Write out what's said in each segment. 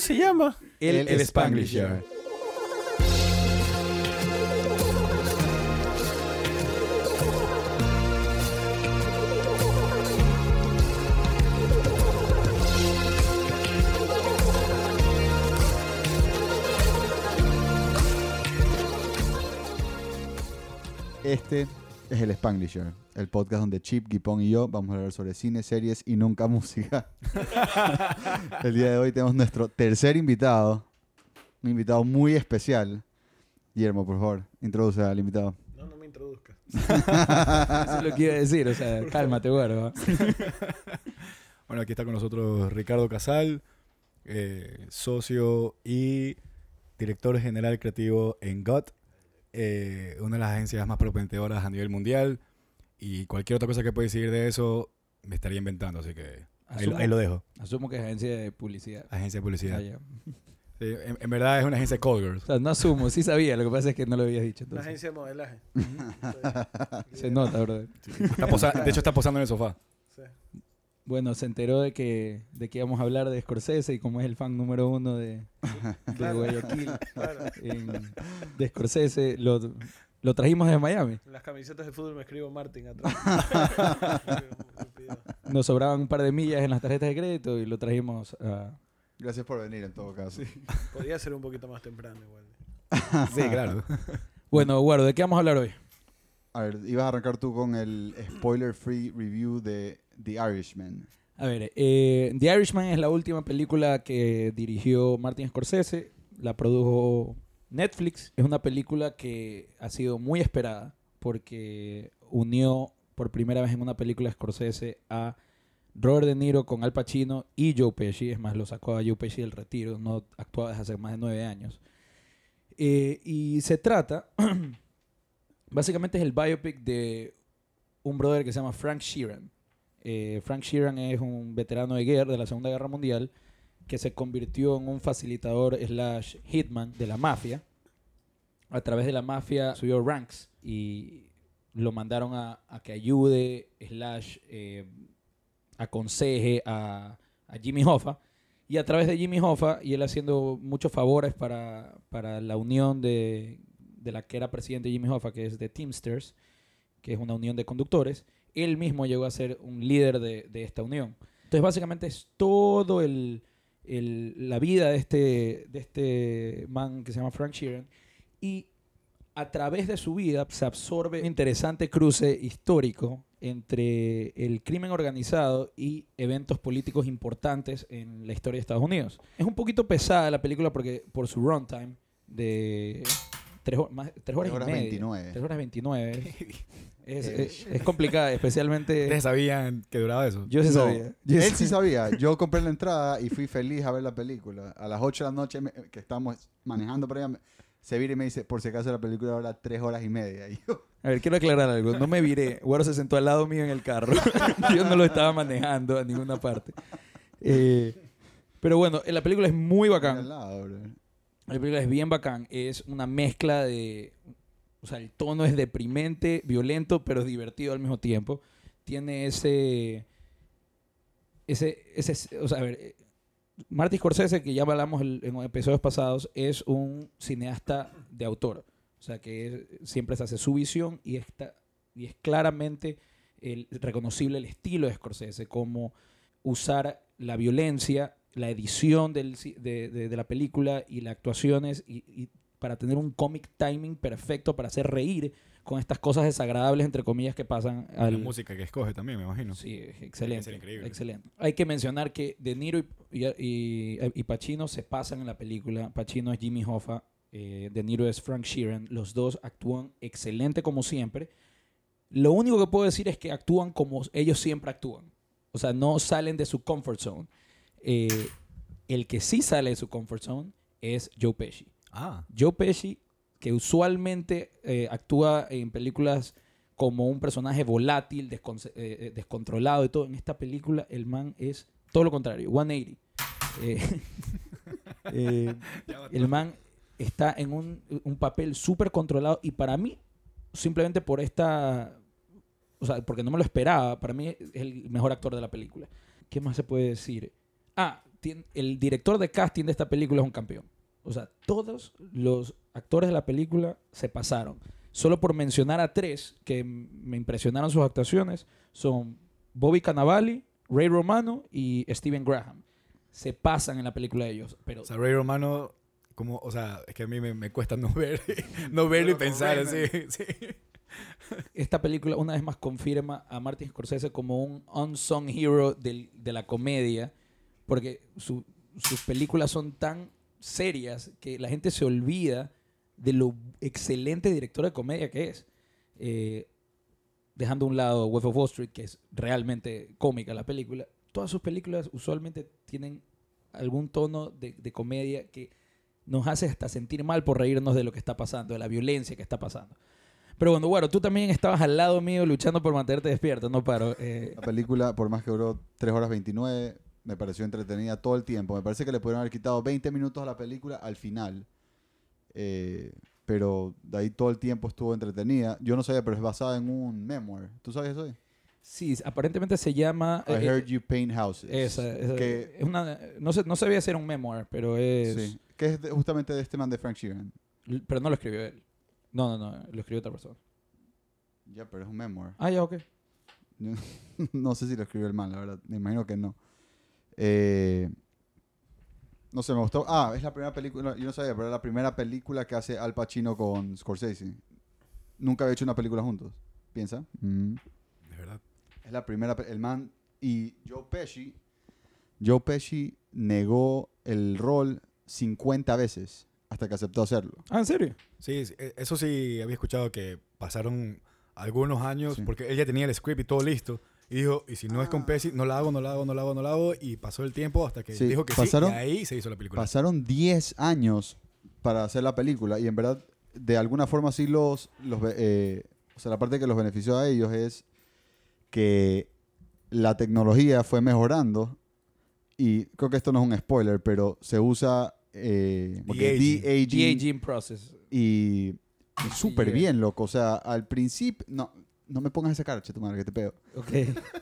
se llama? El, El Spanglisher. Este es el Spanglisher, el podcast donde Chip, Gipón y yo vamos a hablar sobre cine, series y nunca música. el día de hoy tenemos nuestro tercer invitado, un invitado muy especial. Guillermo, por favor, introduce al invitado. No, no me introduzcas. Eso es lo que iba a decir, o sea, cálmate, güero. Bueno, aquí está con nosotros Ricardo Casal, eh, socio y director general creativo en GOT, eh, una de las agencias más prometedoras a nivel mundial. Y cualquier otra cosa que pueda decir de eso, me estaría inventando, así que ahí, lo- Asumo- ahí lo dejo. Asumo que es agencia de publicidad. Agencia de publicidad. Ah, ya. Sí, en, en verdad es una agencia de call girls. O sea, no asumo, sí sabía, lo que pasa es que no lo habías dicho. Una Entonces. agencia de modelaje. Se nota, brother. Está posa- de hecho, está posando en el sofá. Sí. Bueno, se enteró de que, de que íbamos a hablar de Scorsese y como es el fan número uno de, de Claro. Guayaquil Claro. en- de Scorsese, lo, lo trajimos de Miami. En las camisetas de fútbol me escribo Martin atrás. Nos sobraban un par de millas en las tarjetas de crédito y lo trajimos a... Gracias por venir en todo caso. Podía ser un poquito más temprano igual. Sí, claro. Bueno, Guardo, ¿de qué vamos a hablar hoy? A ver, ibas a arrancar tú con el spoiler free review de The Irishman. A ver, eh, The Irishman es la última película que dirigió Martin Scorsese, la produjo Netflix. Es una película que ha sido muy esperada porque unió por primera vez en una película Scorsese a Robert De Niro con Al Pacino y Joe Pesci. Es más, lo sacó a Joe Pesci del retiro, no actuaba desde hace más de nueve años. Eh, y se trata, básicamente es el biopic de un brother que se llama Frank Sheeran. Eh, Frank Sheeran es un veterano de guerra de la Segunda Guerra Mundial que se convirtió en un facilitador slash hitman de la mafia. A través de la mafia subió ranks y lo mandaron a, que ayude slash eh, aconseje a, a Jimmy Hoffa. Y a través de Jimmy Hoffa y él haciendo muchos favores para, para la unión de, de la que era presidente Jimmy Hoffa, que es de Teamsters, que es una unión de conductores, él mismo llegó a ser un líder de, de esta unión. Entonces, básicamente es todo el, el- la vida de este, de este man que se llama Frank Sheeran. Y a través de su vida se absorbe un interesante cruce histórico entre el crimen organizado y eventos políticos importantes en la historia de Estados Unidos. Es un poquito pesada la película porque por su runtime de tres, hor- más, tres horas, Tres horas y media. 29. 3 horas 29. Es, Eh. es, es complicada, especialmente... ¿Ustedes sabían que duraba eso? Yo sí No, sabía. Yo Él sí sabía. Yo compré la entrada y fui feliz a ver la película. A las 8 de la noche me- que estábamos manejando para allá, se vira y me dice, por si acaso la película dura 3 horas y media. Y yo, A ver, quiero aclarar algo. No me viré. Guaro se sentó al lado mío en el carro. Yo no lo estaba manejando a ninguna parte. Eh, pero bueno, la película es muy al bacán. lado, bro. La película es bien bacán. Es una mezcla de... O sea, el tono es deprimente, violento, pero divertido al mismo tiempo. Tiene ese... Ese... ese o sea, a ver... Martin Scorsese, que ya hablamos en episodios pasados, es un cineasta de autor. O sea, que siempre se hace su visión y, está, y es claramente el, reconocible el estilo de Scorsese, como usar la violencia, la edición del de, de- de la película y las actuaciones y, y para tener un comic timing perfecto para hacer reír con estas cosas desagradables, entre comillas, que pasan La al... música que escoge también, me imagino. Sí, excelente. Excelente. Hay que mencionar que De Niro y, y, y Pacino se pasan en la película. Pacino es Jimmy Hoffa, eh, De Niro es Frank Sheeran. Los dos actúan excelente como siempre. Lo único que puedo decir es que actúan como ellos siempre actúan. O sea, no salen de su comfort zone. Eh, el que sí sale de su comfort zone es Joe Pesci. Ah, Joe Pesci, que usualmente eh, actúa en películas como un personaje volátil, eh, descontrolado y todo, en esta película el man es todo lo contrario, 180. Eh, eh, el man está en un, un papel súper controlado y para mí, simplemente por esta... O sea, porque no me lo esperaba, para mí es el mejor actor de la película. ¿Qué más se puede decir? Ah, el director de casting de esta película es un campeón. O sea, todos los actores de la película se pasaron. Solo por mencionar a tres que me impresionaron sus actuaciones son Bobby Cannavale, Ray Romano y Steven Graham. Se pasan en la película de ellos. Pero O sea, Ray Romano, como, o sea, es que a mí me, me cuesta no ver, no verlo y pensar así. Sí. esta película una vez más confirma a Martin Scorsese como un unsung hero del- de la comedia, porque su- sus películas son tan serias que la gente se olvida de lo excelente director de comedia que es. Eh, dejando a un lado Wolf of Wall Street, que es realmente cómica la película, todas sus películas usualmente tienen algún tono de, de comedia que nos hace hasta sentir mal por reírnos de lo que está pasando, de la violencia que está pasando. Pero bueno, bueno, tú también estabas al lado mío luchando por mantenerte despierto, no paro. Eh, La película, por más que duró 3 horas 29, me pareció entretenida todo el tiempo. Me parece que le pudieron haber quitado 20 minutos a la película al final. Eh, pero de ahí todo el tiempo estuvo entretenida. Yo no sabía, pero es basada en un memoir. ¿Tú sabes eso? sí, aparentemente se llama... I eh, Heard You Paint Houses. esa, esa- que, es una, no, sé, no sabía si era un memoir, pero es... sí, que es de- justamente de este man de Frank Sheeran. Pero no lo escribió él. No, no, no, lo escribió otra persona. Ya, pero es un memoir. Ah, ya, ok. No sé si lo escribió el man, la verdad. Me imagino que no. Eh, no sé, me gustó. Ah, es la primera película, yo no sabía, pero es la primera película que hace Al Pacino con Scorsese. Nunca había hecho una película juntos. ¿Piensa? Mm. De verdad. Es la primera. El man y Joe Pesci. Joe Pesci negó el rol 50 veces hasta que aceptó hacerlo. Ah, ¿en serio? Sí, sí, eh, eso sí había escuchado que pasaron algunos años Sí. porque él ya tenía el script y todo listo. Y dijo, y si no es con Pesci, no la hago, no la hago, no la hago, no la hago. Y pasó el tiempo hasta que Sí, dijo que pasaron- sí. Y ahí se hizo la película. Pasaron 10 años para hacer la película y en verdad, de alguna forma sí los... los eh, o sea, la parte que los benefició a ellos es que la tecnología fue mejorando y creo que esto no es un spoiler, pero se usa eh, de-aging De-aging process. y y súper Yeah. bien, loco. O sea, al principio... No, no me pongas esa cara, che, tu madre, que te pego. Ok.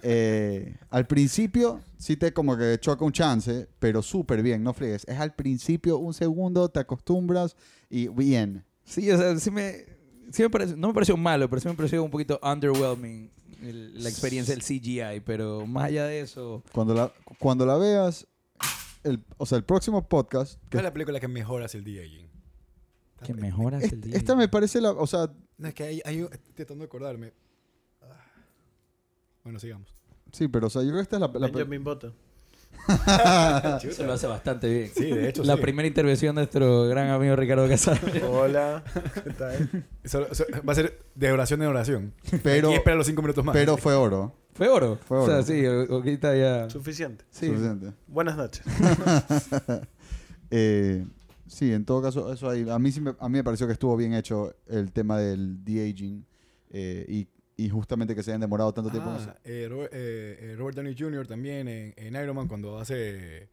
Eh, al principio sí te como que choca un chance, pero súper bien, no friegues. Es al principio un segundo, te acostumbras y bien. Sí, o sea, sí me, sí me pareció, no me pareció malo, pero sí me pareció un poquito underwhelming el- la experiencia del CGI, pero más allá de eso, Cuando la, cuando la veas, el, o sea, el próximo podcast... ¿Cuál es la película que mejora el de-aging? que mejoras el día. esta me parece la... O sea, No, es que hay, hay, estoy tratando de acordarme. Bueno, sigamos. sí, pero o sea, yo creo que esta es la... la- Benjamin Button. Eso lo hace bastante bien. Sí, de hecho, La sí. primera intervención de nuestro gran amigo Ricardo Casal. Hola. ¿Qué tal? Eso- eso va a ser de oración en oración. pero, y espera los cinco minutos más. pero fue oro. Fue oro. Fue O sea, oro. sí, ahorita ya. Suficiente. Sí. Suficiente. Buenas noches. Eh, sí, en todo caso, eso ahí, a mí, sí me, a mí me pareció que estuvo bien hecho el tema del de-aging eh, y, y justamente que se hayan demorado tanto tiempo. en Ah, eso. eh, Robert, eh, eh, Robert Downey Jr. también en, en Iron Man cuando hace,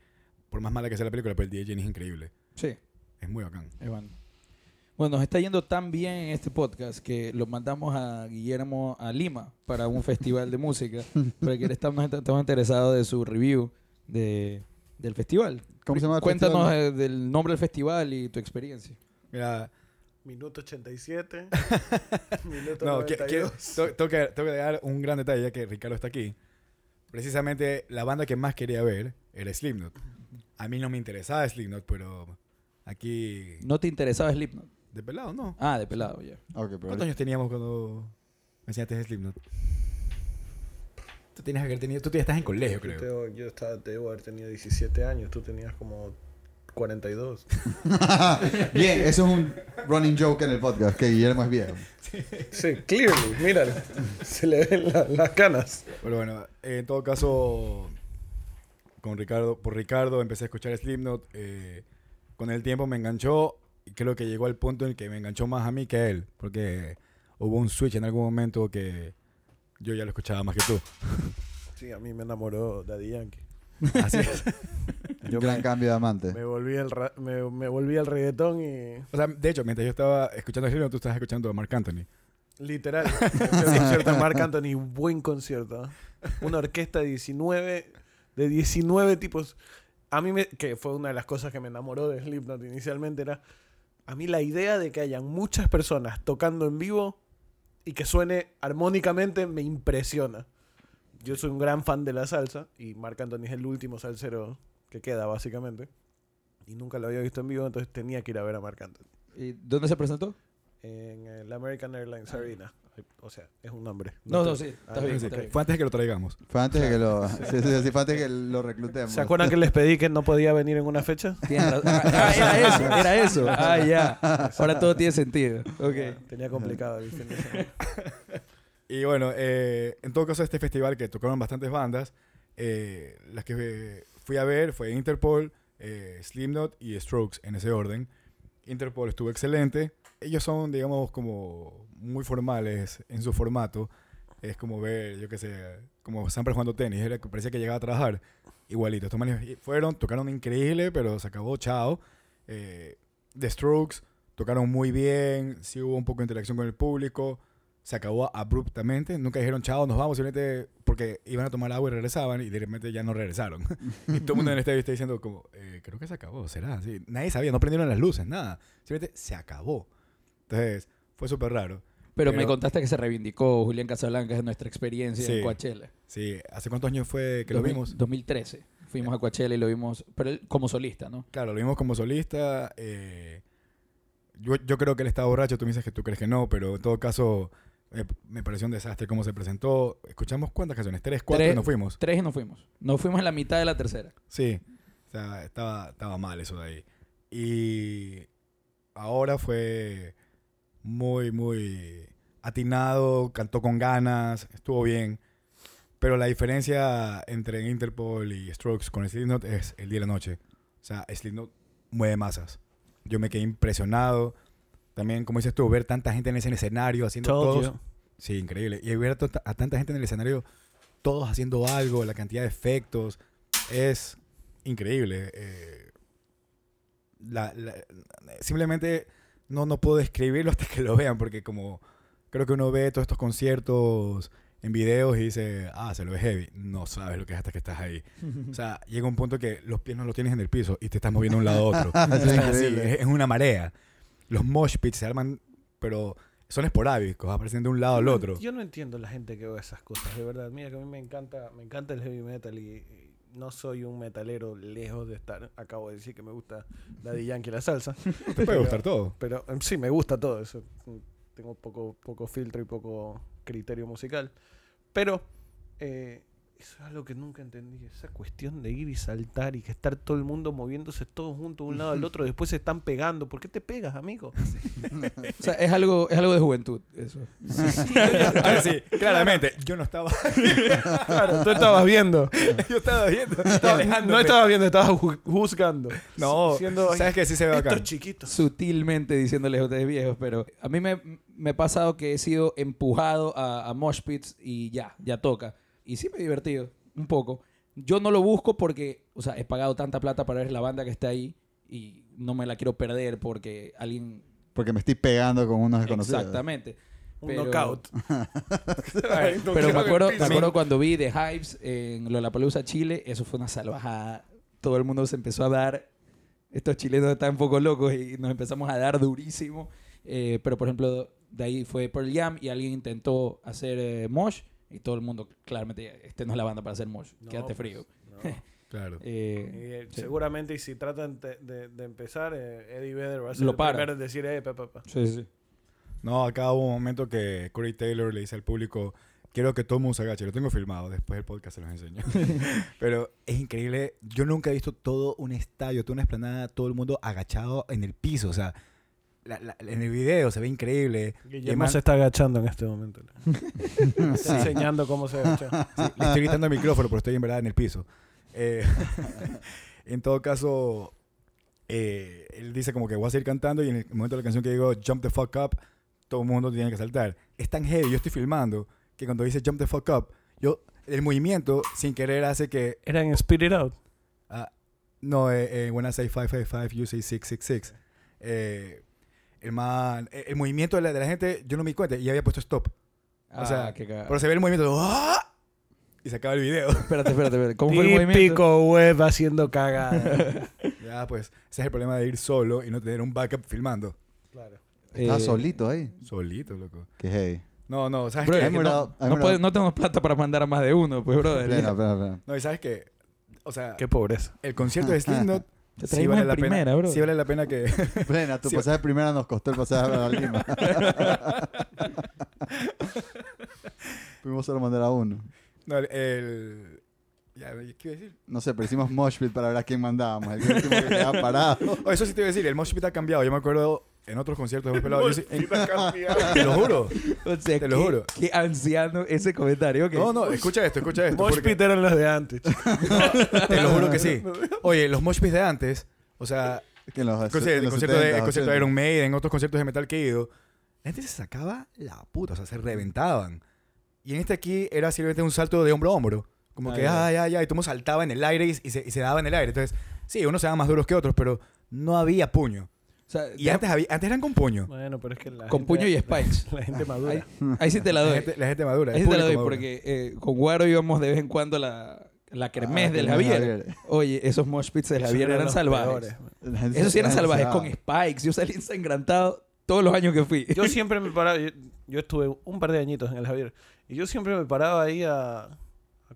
por más mala que sea la película, pero el DJ es increíble. Sí. Es muy bacán. es bueno. Nos está yendo tan bien en este podcast que lo mandamos a Guillermo a Lima para un festival de música. porque estamos, estamos interesados de su review de, del festival. ¿Cómo se llama el Cuéntanos festival? eh, del nombre del festival y tu experiencia. Mira, Minuto 87. Minuto no, que- que- 92. to- tengo que, tengo que dar un gran detalle ya que Ricardo está aquí. Precisamente la banda que más quería ver era Slipknot. A mí no me interesaba Slipknot, pero aquí... ¿No te interesaba Slipknot? De pelado, ¿no? Ah, de pelado, ya. Ok, pero ¿Cuántos años teníamos cuando me enseñaste Slipknot? Tú tienes que haber tenido... Tú ya estás en colegio, creo. Yo, yo estaba, debo haber tenido 17 años. Tú tenías como 42. Bien, eso es un running joke en el podcast, que Guillermo es viejo. Sí, clearly. Míralo. Se le ven la- las canas. Pero bueno, en todo caso, con Ricardo, por Ricardo empecé a escuchar Slipknot. eh, con el tiempo me enganchó y creo que llegó al punto en el que me enganchó más a mí que a él. Porque hubo un switch en algún momento que yo ya lo escuchaba más que tú. Sí, a mí me enamoró Daddy Yankee. Así es. Yo Gran me, cambio de amante. me volví al ra- me, me volví al reggaetón y O sea, de hecho, mientras yo estaba escuchando Slipknot, tú estabas escuchando a Mark Anthony. literal. Concierto de Marc Anthony, buen concierto. ¿eh? Una orquesta de 19, de 19 tipos. a mí, me, que fue una de las cosas que me enamoró de Slipknot inicialmente, era a mí la idea de que hayan muchas personas tocando en vivo y que suene armónicamente me impresiona. Yo soy un gran fan de la salsa y Marc Anthony es el último salsero que queda, básicamente. Y nunca lo había visto en vivo, entonces tenía que ir a ver a Marc Anthony. ¿Y ¿Dónde se presentó? En el American Airlines Arena. O sea, es un nombre. No, no, sí, Ah, está bien, Sí, está bien. Fue antes de que lo traigamos. Fue antes de que lo, sí, sí, sí, fue antes de que lo reclutemos. ¿Se acuerdan que les pedí que no podía venir en una fecha? Razón. Ah, era eso, era eso. Ah, ya. Ahora todo tiene sentido. Tenía complicado el fin de semana. Y bueno, eh, en todo caso, este festival que tocaron bastantes bandas, eh, las que eh, fui a ver fue Interpol, eh, Slipknot y Strokes en ese orden. Interpol estuvo excelente. Ellos son, digamos, como muy formales en su formato. Es como ver, yo qué sé, como siempre jugando tenis. Era, parecía que llegaba a trabajar igualito. Estos manes fueron, tocaron increíble, pero se acabó, chao. Eh, The Strokes tocaron muy bien, sí hubo un poco de interacción con el público se acabó abruptamente. Nunca dijeron, chao, nos vamos, simplemente porque iban a tomar agua y regresaban y de repente ya no regresaron. y todo el mundo en el estadio está diciendo como, eh, creo que se acabó, será. Nadie sabía, no prendieron las luces, nada. Simplemente se acabó. Entonces, fue súper raro. Pero, me contaste que se reivindicó Julián Casablanca de nuestra experiencia Sí. en Coachella. Sí, ¿hace cuántos años fue que lo 2000 vimos? 2013. Fuimos a Coachella y lo vimos, pero él como solista, ¿no? Claro, lo vimos como solista. eh, yo, yo creo que él estaba borracho, tú me dices que tú crees que no, pero en todo caso eh, me pareció un desastre cómo se presentó. Escuchamos cuántas canciones, tres, cuatro Tres. y nos fuimos. Tres y nos fuimos. Nos fuimos en la mitad de la tercera. Sí, o sea, estaba, estaba mal eso de ahí. Y ahora fue muy, muy atinado, cantó con ganas, estuvo bien. Pero la diferencia entre Interpol y Strokes con Slipknot es el día y la noche. O sea, Slipknot mueve masas. Yo me quedé impresionado. También, como dices tú, ver tanta gente en ese escenario haciendo you. Sí, increíble. Y ver a, tanta gente en el escenario, todos haciendo algo, la cantidad de efectos, es increíble. Eh, la- la- simplemente no, no puedo describirlo hasta que lo vean, porque como creo que uno ve todos estos conciertos en videos y dice, ah, se lo ve heavy. No sabes lo que es hasta que estás ahí. O sea, llega un punto que los pies no los tienes en el piso y te estás moviendo de un lado a otro. Sí, Estás así, increíble. es, es una marea. Los mosh pits se arman, pero son esporádicos, aparecen de un lado al otro. Yo no entiendo la gente que ve esas cosas, de verdad. Mira que a mí me encanta, me encanta el heavy metal y, y no soy un metalero lejos de estar. Acabo de decir que me gusta Daddy Yankee y la salsa. Te puede gustar todo. Pero em, sí, me gusta todo eso. Tengo poco, poco filtro y poco criterio musical. Pero eh, eso es algo que nunca entendí. Esa cuestión de ir y saltar y que estar todo el mundo moviéndose todos juntos de un lado al otro. Después se están pegando. ¿Por qué te pegas, amigo? O sea, es algo, es algo de juventud, eso. Ah, sí, claramente. Yo no estaba. claro, tú estabas viendo. yo estaba viendo. No, no estabas viendo, estabas ju- juzgando. No, Siendo- ¿sabes que Sí se ve acá. chiquitos. Sutilmente diciéndoles a ustedes viejos, pero a mí me, me ha pasado que he sido empujado a, a mosh pits y ya, ya toca. Y sí me he divertido, un poco. Yo no lo busco porque, o sea, he pagado tanta plata para ver la banda que está ahí y no me la quiero perder porque alguien... Porque me estoy pegando con unos desconocidos. Exactamente. Un Pero- knockout. Pero me acuerdo, me acuerdo cuando vi The Hives en Lollapalooza, Chile, eso fue una salvajada. Todo el mundo se empezó a dar. Estos chilenos están un poco locos y nos empezamos a dar durísimo. Eh, pero, por ejemplo, de ahí fue Pearl Jam y alguien intentó hacer eh, Mosh y todo el mundo, claramente, este no es la banda para hacer Mosh. No, Quédate pues, frío. no. Claro. Eh, Y, eh, sí. Seguramente, y si tratan de, de- de empezar, eh, Eddie Vedder va a ser Lo el para. primero en decir, eh, pa, pa, pa. Sí, sí. No, acá hubo un momento que Corey Taylor le dice al público, quiero que todo el mundo se agache. Lo tengo filmado, después del podcast se los enseño. Pero es increíble. Yo nunca he visto todo un estadio, toda una esplanada, todo el mundo agachado en el piso. O sea, la- la- en el video se ve increíble. Guillermo man- se está agachando en este momento. Está enseñando cómo se agacha. Sí, le estoy gritando al micrófono, pero estoy en verdad en el piso. Eh, en todo caso, eh, él dice como que voy a seguir cantando y en el momento de la canción que digo Jump the fuck up, todo el mundo tiene que saltar. Es tan heavy, yo estoy filmando, que cuando dice Jump the fuck up, yo, el movimiento sin querer hace que... Era en Spit It Out. ah, no, eh, eh, when I say 555, you say 666. Eh, el, man, el movimiento de la, de la gente, yo no me di cuenta y había puesto stop. Ah, sea, qué cagada. Pero se ve el movimiento. ¡ah! y se acaba el video. Espérate, espérate, espérate. ¿Cómo fue el movimiento? Típico web haciendo cagada. ya, pues, ese es el problema de ir solo y no tener un backup filmando. claro. Estás Eh, solito ahí. Solito, loco. Que hey. No, no, ¿sabes Bro, qué? es que me no, puede- tenemos plata para mandar a más de uno, pues, brother. Plena, plena, plena. No, y ¿sabes qué? O sea, Qué pobreza. el concierto de Slipknot Te sí vale la primera, pena. bro. Sí vale la pena que... Plena, tu Sí. pasaje primera nos costó el pasaje a Lima. Fuimos solo a mandar a uno. No, el... el- Ya, ¿qué iba a decir? No sé, pero hicimos mosh pit para ver a quién mandábamos. El último que quedaba parado. Oh, eso sí te iba a decir, el mosh pit ha cambiado. Yo me acuerdo en otros conciertos hemos pelado. yo sí- te lo juro. O sea, Te lo juro. Qué anciano ese comentario. que- No, no, escucha esto, escucha esto. Mosh porque- eran los de antes. Te lo juro que sí. Oye, los mosh pits de antes, o sea, en los, el concierto, en el los concierto de, el 70, concierto de 80. Iron Maiden, otros conciertos de metal que he ido, la gente se sacaba la puta, o sea, se reventaban. Y en este aquí era simplemente un salto de hombro a hombro. Como Ah, que, ya. ay, ay, ay, todo el mundo saltaba en el aire y, y se, y se daba en el aire. Entonces, sí, unos se daban más duros que otros, pero no había puño. O sea, Y antes, había, antes eran con puño. Bueno, pero es que la con gente- puño y spikes. La gente madura. Ahí, ahí sí te la La doy. gente, la gente madura. Ahí sí te la doy madura. porque eh, con Guaro íbamos de vez en cuando la, la kermés Ah, del Javier. Javier. Oye, esos mosh pits del Javier eran salvajes. Esos sí eran salvajes, con spikes. Yo salí ensangrantado todos los años que fui. Yo siempre me paraba, yo, yo estuve un par de añitos en el Javier, y yo siempre me paraba ahí a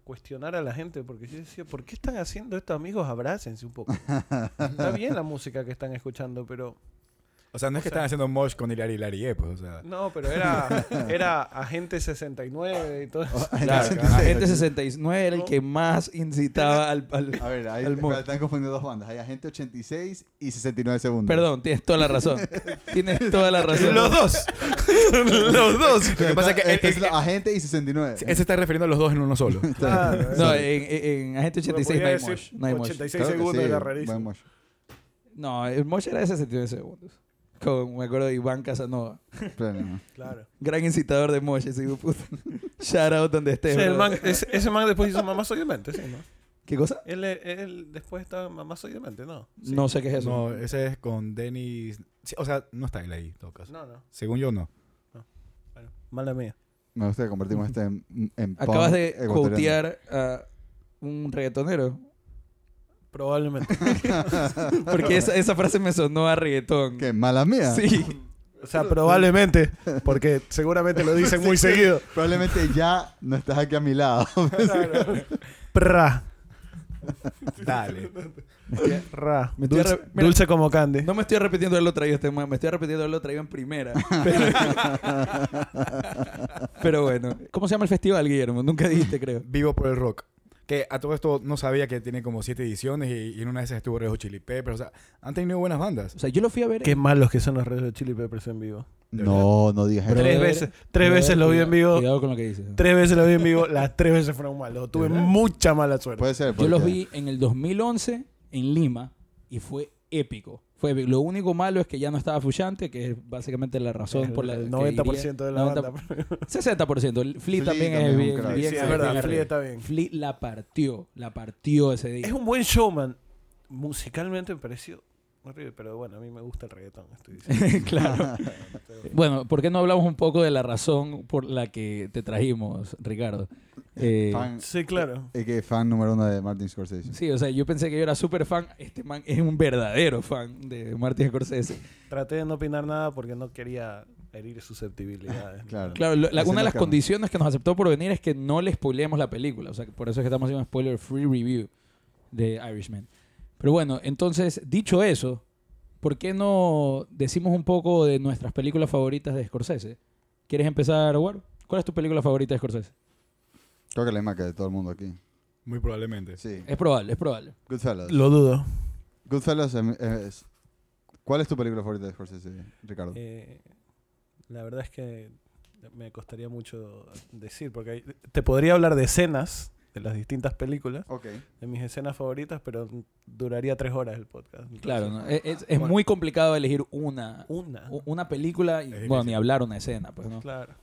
cuestionar a la gente, porque yo decía, ¿por qué están haciendo esto, amigos? Abrácense un poco. Está bien la música que están escuchando, pero... O sea, no es que están haciendo mosh con Hilari Hilari, eh, pues, o sea. No, pero era, era Agente 69 y todo eso. Claro, Entonces, Agente 69 era el que más incitaba al... al- A ver, ahí Al mosh. están confundiendo dos bandas. Hay Agente 86 y 69 segundos. Perdón, tienes toda la razón. Tienes toda la razón. Los dos. Los dos. Lo que pasa es que Este es la Agente y 69. él se está refiriendo a los dos en uno solo. Claro, No, en, en- en Agente 86 no hay mosh. No hay mosh. 86 Claro que segundos sí, era rarísimo. mosh. No, el mosh era de 69 segundos. Con, me acuerdo de Iván Casanova. Pleno. Claro. Gran incitador de mosh, ese puta. Shout out donde. Sí, el man- ese, ese man después hizo Mamá Soy Demente, sí, ¿no? ¿Qué cosa? Él, él después estaba en Mamá Soy Demente, ¿no? Sí. No sé qué es eso. No, ese es con Dennis. sí, o sea, no está él ahí, en todo caso. No, no. Según yo, no. Bueno, mala mía. Me gusta que convertimos este en, en Acabas punk de quotear a un reggaetonero. Probablemente. Porque esa, esa frase me sonó a reggaetón. ¿Qué? ¿Mala mía? Sí. O sea, probablemente. Porque seguramente lo dicen muy seguido. Probablemente ya no estás aquí a mi lado. Pra. Dale. Ra. Me estoy Dulce, mira, dulce como candy. No me estoy repitiendo de lo traído este man, me estoy repitiendo de lo traído en primera. Pero, Pero bueno, ¿cómo se llama el festival, Guillermo? Nunca dijiste, creo. Vivo por el rock. Que a todo esto no sabía que tiene como siete ediciones y, y en una de esas estuvo Red Hot Chili Peppers. O sea, han tenido buenas bandas. O sea, yo lo fui a ver. Qué malos que son los Red Hot Chili Peppers en vivo. No, no digas eso. Tres veces, tres veces lo vi en vivo. Cuidado con lo que dices. Tres veces lo vi en vivo. Las tres veces fueron malos. Tuve mucha mala suerte. Puede ser. Yo los vi en el 2011 en Lima y fue épico. Fue. Lo único malo es que ya no estaba Fullante, que es básicamente la razón el, por la el que 90% de la 90 banda. 60%. El Flea también, es bien, bien sí, es bien verdad. arriba. Flea está bien. Flea la partió, la partió ese día. Es un buen showman. Musicalmente me pareció horrible, pero bueno, a mí me gusta el reggaetón. Estoy diciendo. claro. Bueno, ¿por qué no hablamos un poco de la razón por la que te trajimos, Ricardo? Eh, Fan, Sí, claro. es que fan número uno de Martin Scorsese. sí, o sea, yo pensé que yo era súper fan. Este man es un verdadero fan de Martin Scorsese. Traté de no opinar nada porque no quería herir susceptibilidades. Claro. Claro, lo- la- una de las cama. condiciones que nos aceptó por venir es que no le spoileemos la película. O sea, por eso es que estamos haciendo un spoiler free review de Irishman. Pero bueno, entonces, dicho eso, ¿por qué no decimos un poco de nuestras películas favoritas de Scorsese? ¿Quieres empezar, War? ¿Cuál es tu película favorita de Scorsese? Creo que la misma que de todo el mundo aquí. Muy probablemente. Sí. Es probable, es probable. Goodfellas. Lo dudo. Goodfellas em- es... ¿Cuál es tu película favorita de Scorsese, Ricardo? Eh, la verdad es que me costaría mucho decir, porque hay- te podría hablar de escenas de las distintas películas, de mis escenas favoritas, pero duraría tres horas el podcast. Claro, ¿no? Entonces, es, es- es Bueno. muy complicado elegir una, Una. una película y, bueno, ni hablar una escena, pues, ¿no? Claro.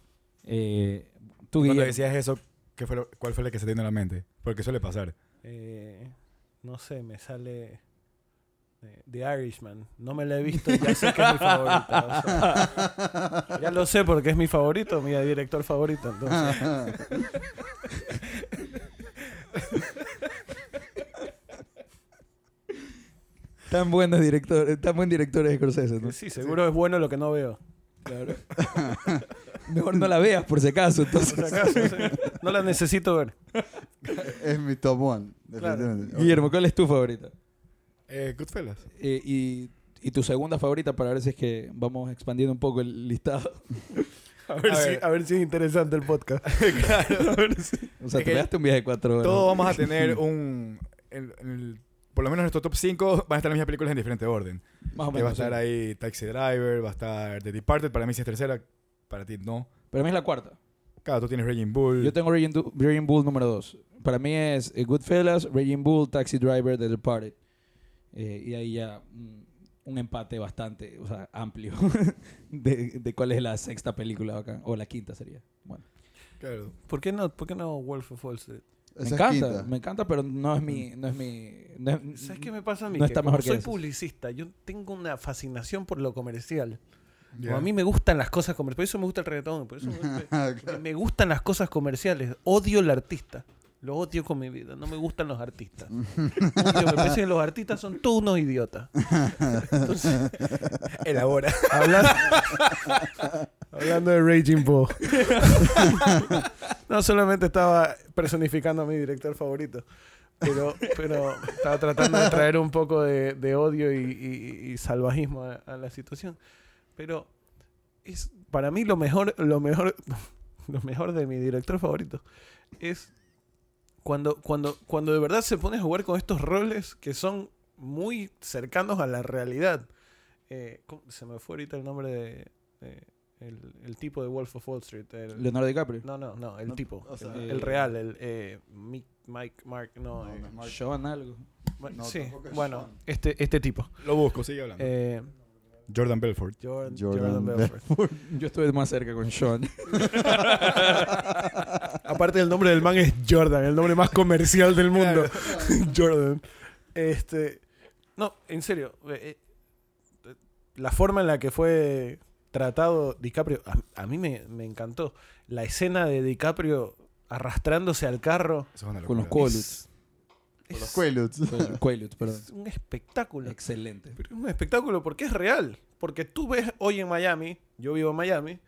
Eh, tú, Cuando Guillermo, decías eso, ¿qué fue lo- ¿cuál fue la que se te vino a la mente? Porque suele pasar. Eh, no sé, me sale eh, The Irishman. No me la he visto, ya sé que es mi favorita. o sea, ya lo sé porque es mi favorito, mi director favorito. Entonces, Tan buenos directores, eh, tan buen director es Scorsese, ¿no? Sí, seguro es bueno lo que no veo. Claro. Mejor no la veas por si acaso, entonces. Por si acaso, no la necesito ver. Es mi top one. Claro. Guillermo, ¿cuál es tu favorita? Eh, Goodfellas. Eh, y, y, tu segunda favorita para ver si es que vamos expandiendo un poco el listado. A ver, A si, ver. a ver si es interesante el podcast. claro. O sea, Es te un viaje de cuatro horas. Todos vamos a tener un... el- el- por lo menos nuestro top 5 van a estar las mismas películas en diferente orden. Más o Que va a menos. estar sí. ahí Taxi Driver, va a estar The Departed, para mí sí es tercera, para ti no. Para mí es la cuarta. Claro, tú tienes Raging Bull. Yo tengo Raging, Bull número dos. Para mí es eh, Goodfellas, Raging Bull, Taxi Driver, The Departed. Eh, y ahí ya mm, un empate bastante, o sea, amplio de, de cuál es la sexta película acá. O la quinta sería. Bueno, Claro. ¿Por qué no, por qué no Wolf of Wall Street? Me encanta, quinta. me encanta, pero no es mi... No es mi no es- ¿Sabes qué me pasa a mí? No que está como mejor que soy publicista, yo tengo una fascinación por lo comercial. A mí me gustan las cosas comerciales. Por eso me gusta el reggaetón. Por eso me, gusta- Claro. me gustan las cosas comerciales. Odio el artista. Lo odio con mi vida. No me gustan los artistas. Odio, me parece que los artistas son todos unos idiotas. Entonces, Elabora. hablando, hablando de Raging Bull. no solamente estaba personificando a mi director favorito. Pero, pero estaba tratando de traer un poco de, de odio y, y- y salvajismo a, a la situación. Pero es para mí lo mejor, lo mejor, lo mejor de mi director favorito es cuando, cuando, cuando de verdad se pone a jugar con estos roles que son muy cercanos a la realidad. Eh, ¿cómo- se me fue ahorita el nombre de, de- el, el tipo de Wolf of Wall Street. el- Leonardo DiCaprio. no, no, no, el No, tipo. o sea, el, eh, el real, el eh, Mick- Mike, Mark, no. No, eh, no Mark. Sean algo. bueno, no, sí, es bueno, Sean. este, este tipo. Lo busco, sigue hablando. Eh, Jordan Belfort. Jordan, Jordan Jordan Belfort. Yo estuve más cerca con Sean. Aparte el nombre del man es Jordan, el nombre más comercial del mundo. Jordan. Este, no, en serio, eh, eh, la forma en la que fue tratado DiCaprio, a, a mí me, me encantó. La escena de DiCaprio arrastrándose al carro Con los. Quaaludes. Por los es, Quaaludes. Es un espectáculo. Excelente. Pero es un espectáculo porque es real. Porque tú ves hoy en Miami, yo vivo en Miami,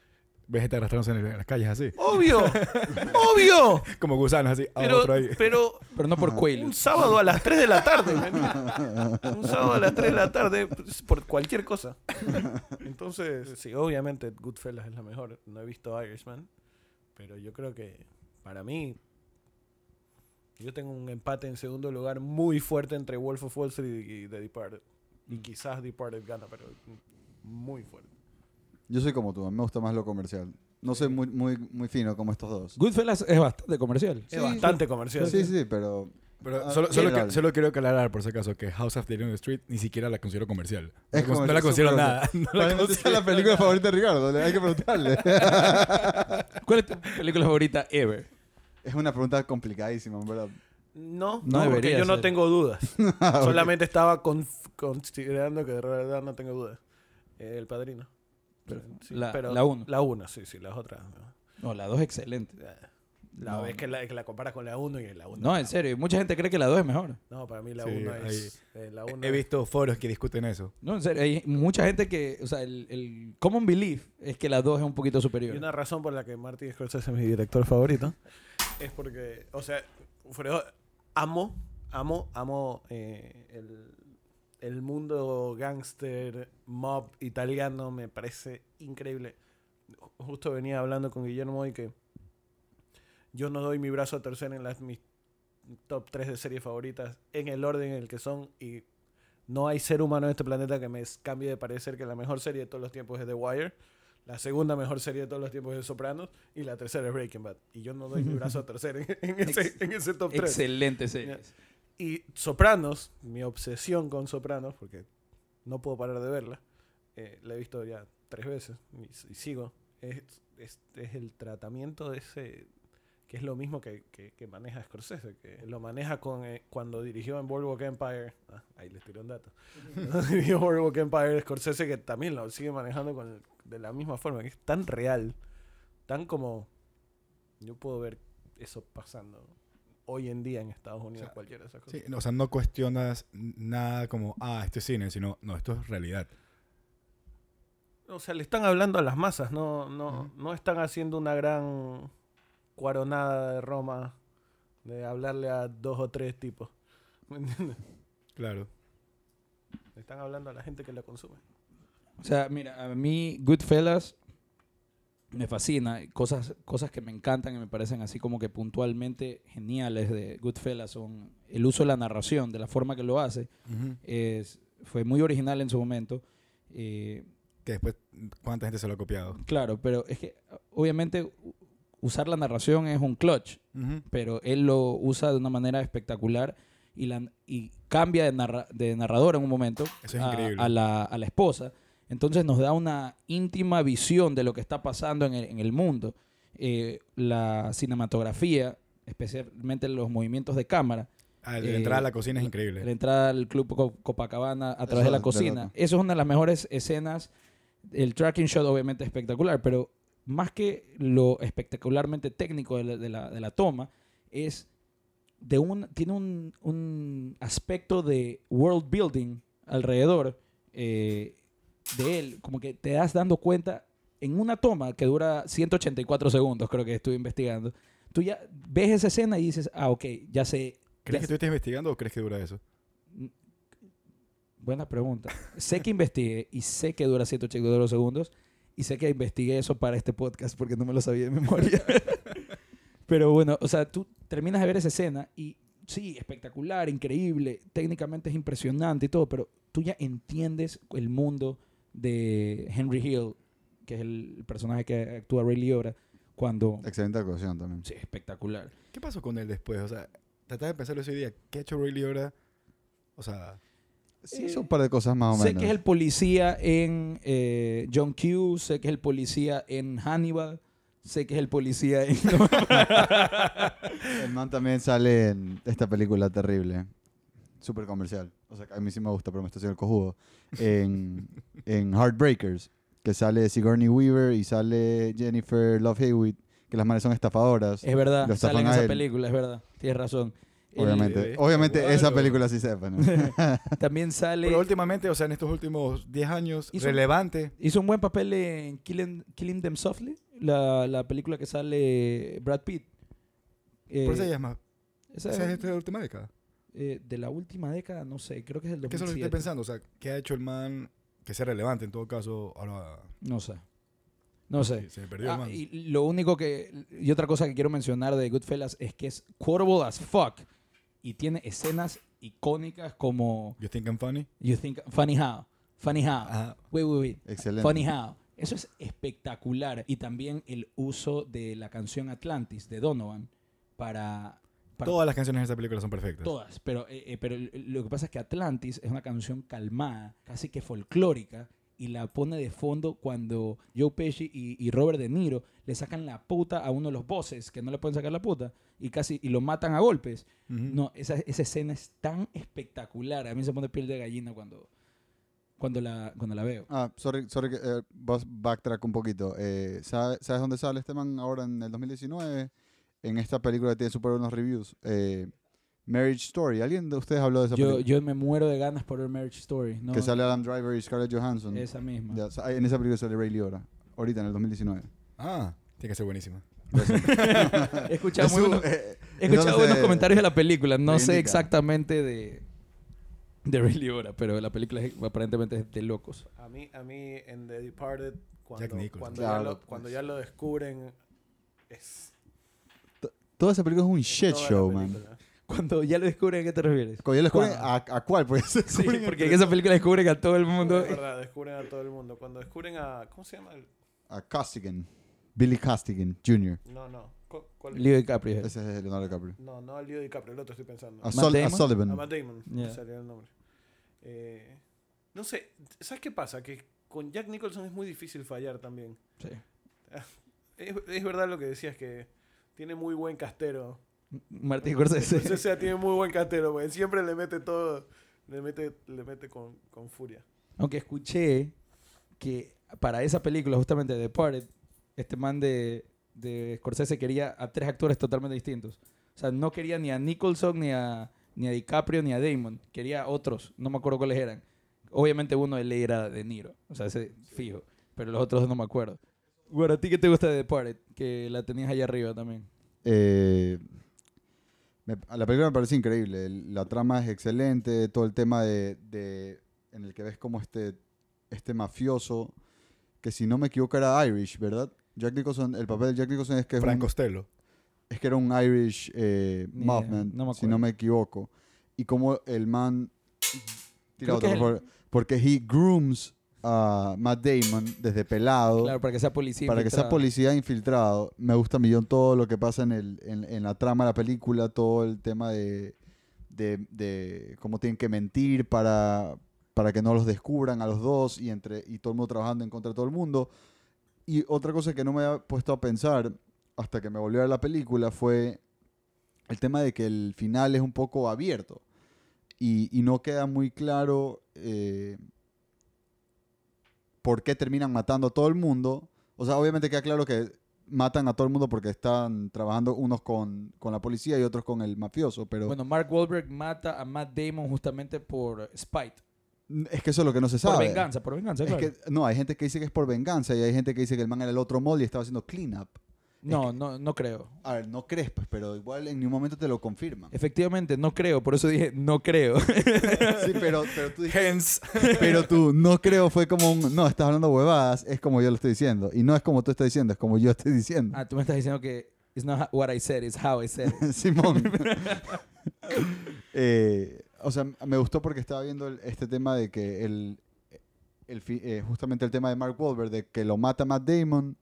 Ves gente arrastrándose en las calles así. obvio, obvio. Como gusanos así. Pero, otro ahí. pero Pero no por un Quaaludes. sábado a las 3 de la tarde, un sábado a las 3 de la tarde pues, por cualquier cosa. Entonces, sí, obviamente Goodfellas es la mejor. No he visto Irishman, pero yo creo que para mí yo tengo un empate en segundo lugar muy fuerte entre Wolf of Wall Street y The Departed. Y quizás Departed gana, pero muy fuerte. Yo soy como tú, a mí me gusta más lo comercial. No soy muy, muy, muy fino como estos dos. Goodfellas es bastante comercial. Es bastante comercial. Sí, sí, pero Pero Ah, solo, solo, general. que- solo quiero aclarar, por si acaso, que House of the Living Street ni siquiera la considero comercial. No, Es la no considero nada. No la considero la película favorita de Ricardo, hay que preguntarle. ¿Cuál es tu película favorita ever? es una pregunta complicadísima, en verdad. No, No no, porque yo no tengo dudas. Ah. Solamente estaba con- considerando que de verdad no tengo dudas. El padrino. Pero Sí, la- pero la uno. La 1, sí, sí, las otras. no. No, la 2 es excelente. La No. vez que la, que la comparas con la 1 y la 1. No, en serio. Mucha gente cree que la 2 es mejor. No, para mí la Sí, 1 es. eh, la uno He visto foros que discuten eso. No, en serio. Hay mucha gente que... O sea, el, el common belief es que la 2 es un poquito superior. Y una razón por la que Martin Scorsese es mi director favorito es porque, o sea, amo, amo, amo eh, el, el mundo gangster, mob italiano, me parece increíble. Justo venía hablando con Guillermo hoy que yo no doy mi brazo a torcer en las mis top 3 de series favoritas en el orden en el que son y no hay ser humano en este planeta que me cambie de parecer que la mejor serie de todos los tiempos es The Wire. La segunda mejor serie de todos los tiempos es Sopranos. Y la tercera es Breaking Bad. Y yo no doy mi brazo a torcer en, en ese, en ese top 3. Excelente serie. Y Sopranos, mi obsesión con Sopranos, porque no puedo parar de verla, eh, la he visto ya tres veces y, y sigo, es, es, es el tratamiento de ese, que es lo mismo que, que, que maneja Scorsese, que lo maneja con eh, cuando dirigió en Boardwalk Empire, ah, ahí les tiré un dato, Cuando dirigió Boardwalk Empire Scorsese, que también lo sigue manejando con, de la misma forma, que es tan real, tan como yo puedo ver eso pasando hoy en día en Estados Unidos, O sea, cualquiera de esas cosas. Sí, o sea, no cuestionas nada como, ah, esto es cine, sino, no, esto es realidad. O sea, le están hablando a las masas, no, no, no están haciendo una gran cuaronada de Roma de hablarle a dos o tres tipos. ¿Me entiendes? Claro. Le están hablando a la gente que la consume. O sea, mira, a mí Goodfellas me fascina. Cosas, cosas que me encantan y me parecen así como que puntualmente geniales de Goodfellas son el uso de la narración, de la forma que lo hace. Es, fue muy original en su momento. Eh, Que después, ¿cuánta gente se lo ha copiado? claro, pero es que obviamente usar la narración es un clutch, pero él lo usa de una manera espectacular y, la, y cambia de, narra- de narrador en un momento Eso es a, increíble. a la, a la esposa. Entonces nos da una íntima visión de lo que está pasando en el, en el mundo. Eh, la cinematografía, especialmente los movimientos de cámara, Ah, la Eh, entrada a la cocina es increíble. la entrada al Club Co- Copacabana a través Eso de la cocina. loco. Eso es una de las mejores escenas. El tracking shot obviamente es espectacular, pero más que lo espectacularmente técnico de la, de la- de la toma, es de un, tiene un, un aspecto de world building alrededor eh, de él, como que te das dando cuenta en una toma que dura 184 segundos, creo que estuve investigando. Tú ya ves esa escena y dices, ah, ok, ya sé. ¿Crees ya que tú estés investigando o crees que dura eso? Buena pregunta. sé que investigué y sé que dura 182 segundos y sé que investigué eso para este podcast porque no me lo sabía de memoria. Pero bueno, o sea, tú terminas de ver esa escena y sí, espectacular, increíble, técnicamente es impresionante y todo, pero tú ya entiendes el mundo de Henry Hill, que es el personaje que actúa Ray Liotta, cuando... Excelente actuación también. Sí, espectacular. ¿Qué pasó con él después? O sea, trataba de pensarlo ese día. ¿Qué ha hecho Ray Liotta? O sea, Sí, hizo un par de cosas más o Sé menos. que es el policía en eh, John Q, sé que es el policía en Hannibal, sé que es el policía en... El man también sale en esta película terrible. Súper comercial. O sea, que a mí sí me gusta, pero me está haciendo el cojudo. En, en Heartbreakers, que sale Sigourney Weaver y sale Jennifer Love Hewitt, que las manes son estafadoras. es verdad, Lo sale en esa él. película, es verdad, tienes razón. El- Obviamente, obviamente esa claro. película sí sepa, ¿no? también sale... pero últimamente, o sea, en estos últimos 10 años, Hizo- relevante. Hizo un buen papel en Killing, Killing Them Softly, la, la película que sale Brad Pitt. Eh, Por eso ella es más. esa- Esa es esta última década. Eh, de la última década, no sé, creo que es el ¿Qué es lo que 2007. estoy pensando? O sea, ¿qué ha hecho el man que sea relevante en todo caso? Ahora No sé. No sé. sí, se me perdió Ah, el man. y lo único que. Y otra cosa que quiero mencionar de Goodfellas es que es quotable as fuck. Y tiene escenas icónicas como. You think I'm funny? You think. Funny how. Funny how. Ajá. Wait, wait, wait. Excelente. Funny how. Eso es espectacular. Y también el uso de la canción Atlantis de Donovan para. Para Todas las canciones de esta película son perfectas. Todas, pero, eh, eh, pero lo que pasa es que Atlantis es una canción calmada, casi que folclórica, y la pone de fondo cuando Joe Pesci y, y Robert De Niro le sacan la puta a uno de los bosses, que no le pueden sacar la puta, y casi y lo matan a golpes. Ujú. No, esa, esa escena es tan espectacular. A mí se pone piel de gallina cuando, cuando, la, cuando la veo. Ah, sorry, sorry, que, eh, vos backtrack un poquito. Eh, ¿sabe- ¿Sabes dónde sale este man ahora en el 2019? En esta película que tiene súper buenos reviews. eh, Marriage Story. ¿Alguien de ustedes habló de esa Yo, película? yo me muero de ganas por ver Marriage Story. No, que sale Adam Driver y Scarlett Johansson. esa misma. Ya, en esa película sale Ray Liotta. Ahorita, en el 2019. Ah, tiene que ser buenísima. He escuchado, Es muy buenos- eh, he escuchado entonces, buenos comentarios de la película. No sé exactamente de, de Ray Liotta, pero la película es- aparentemente es de locos. A mí, a mí en The Departed, cuando, Claro, ya, lo, pues. cuando ya lo descubren, es Toda esa película es un shit toda show, man. Cuando ya lo descubren, ¿a qué te refieres? Cuando ya lo descubren. ¿a, ¿a cuál? Porque se Sí, porque en esa película descubren a todo el mundo. Es verdad, descubren a todo el mundo. Cuando descubren a. ¿Cómo se llama? el- A Costigan. Billy Costigan Jr. No, no. cu- ¿Cuál? Leo DiCaprio. Ese es Leonardo DiCaprio. No, no, el Leo DiCaprio, el otro estoy pensando. A, Sul- a? Sullivan. A Matt Damon, Yeah. salió el nombre. Eh, no sé, ¿sabes qué pasa? Que con Jack Nicholson es muy difícil fallar también. Sí. Es, es verdad lo que decías, que tiene muy buen castero. Martín Scorsese. Sea, tiene muy buen castero, porque siempre le mete todo, le mete, le mete con, con furia. Aunque escuché que para esa película, justamente The Departed, este man de, de Scorsese quería a tres actores totalmente distintos. O O sea, no quería ni a Nicholson, ni a, ni a DiCaprio, ni a Damon. Quería otros. No me acuerdo cuáles eran. Obviamente uno de él era De Niro. O sea, ese fijo. Pero los otros no me acuerdo. Bueno, ¿a ti qué te gusta de Departed? Que la tenías allá arriba también. Eh, me- la película me parece increíble. el- La trama es excelente. Todo el tema de, de- en el que ves como este, este mafioso, que si no me equivoco era Irish, ¿verdad? Jack Nicholson, el papel de Jack Nicholson es que es, Frank un, Costello. es que era un Irish eh, no me si no me equivoco. Y como el man... Tira otro. Porque he grooms a Matt Damon desde pelado Claro, para que sea policía. para que sea infiltrado. policía infiltrado, me gusta millón todo lo que pasa en, el, en, en la trama de la película, todo el tema de, de, de cómo tienen que mentir para, para que no los descubran a los dos y, entre, y todo el mundo trabajando en contra de todo el mundo. Y otra cosa que no me había puesto a pensar hasta que me volvió a ver la película fue el tema de que el final es un poco abierto y, y no queda muy claro eh, por qué terminan matando a todo el mundo. O sea, obviamente queda claro que matan a todo el mundo porque están trabajando unos con, con la policía y otros con el mafioso, pero Bueno, Mark Wahlberg mata a Matt Damon justamente por spite. es que eso es lo que no se Por sabe. venganza, por venganza, Es claro. que, no, hay gente que dice que es por venganza y hay gente que dice que el man era el otro molde y estaba haciendo clean up. No, no, no creo. A ver, no crees, pues, pero igual en ningún momento te lo confirman. Efectivamente, no creo. Por eso dije, no creo. Sí, pero, pero tú dijiste, Hence. pero tú, no creo, fue como un, no, estás hablando huevadas, es como yo lo estoy diciendo. Y no es como tú estás diciendo, es como yo estoy diciendo. ah, tú me estás diciendo que it's not what I said, it's how I said it. Simón. Eh, o sea, me gustó porque estaba viendo el- este tema de que el, eh, justamente el tema de Mark Wahlberg, de que lo mata Matt Damon,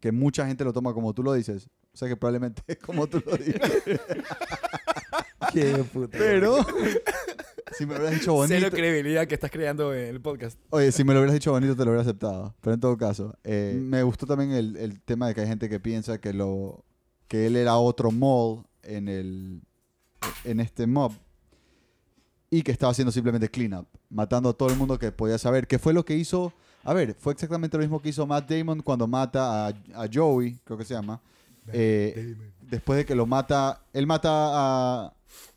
que mucha gente lo toma como tú lo dices. O sea que probablemente es como tú lo dices. Qué puta. Pero, si me lo hubieras dicho bonito. Cero credibilidad que estás creando en el podcast. Oye, si me lo hubieras dicho bonito, te lo hubiera aceptado. Pero en todo caso, eh, me gustó también el, el tema de que hay gente que piensa que lo que él era otro mole en el en este mob y que estaba haciendo simplemente clean up, matando a todo el mundo que podía saber. Que fue lo que hizo. A ver, fue exactamente lo mismo que hizo Matt Damon cuando mata a, a Joey, creo que se llama. Eh, después de que lo mata, él mata a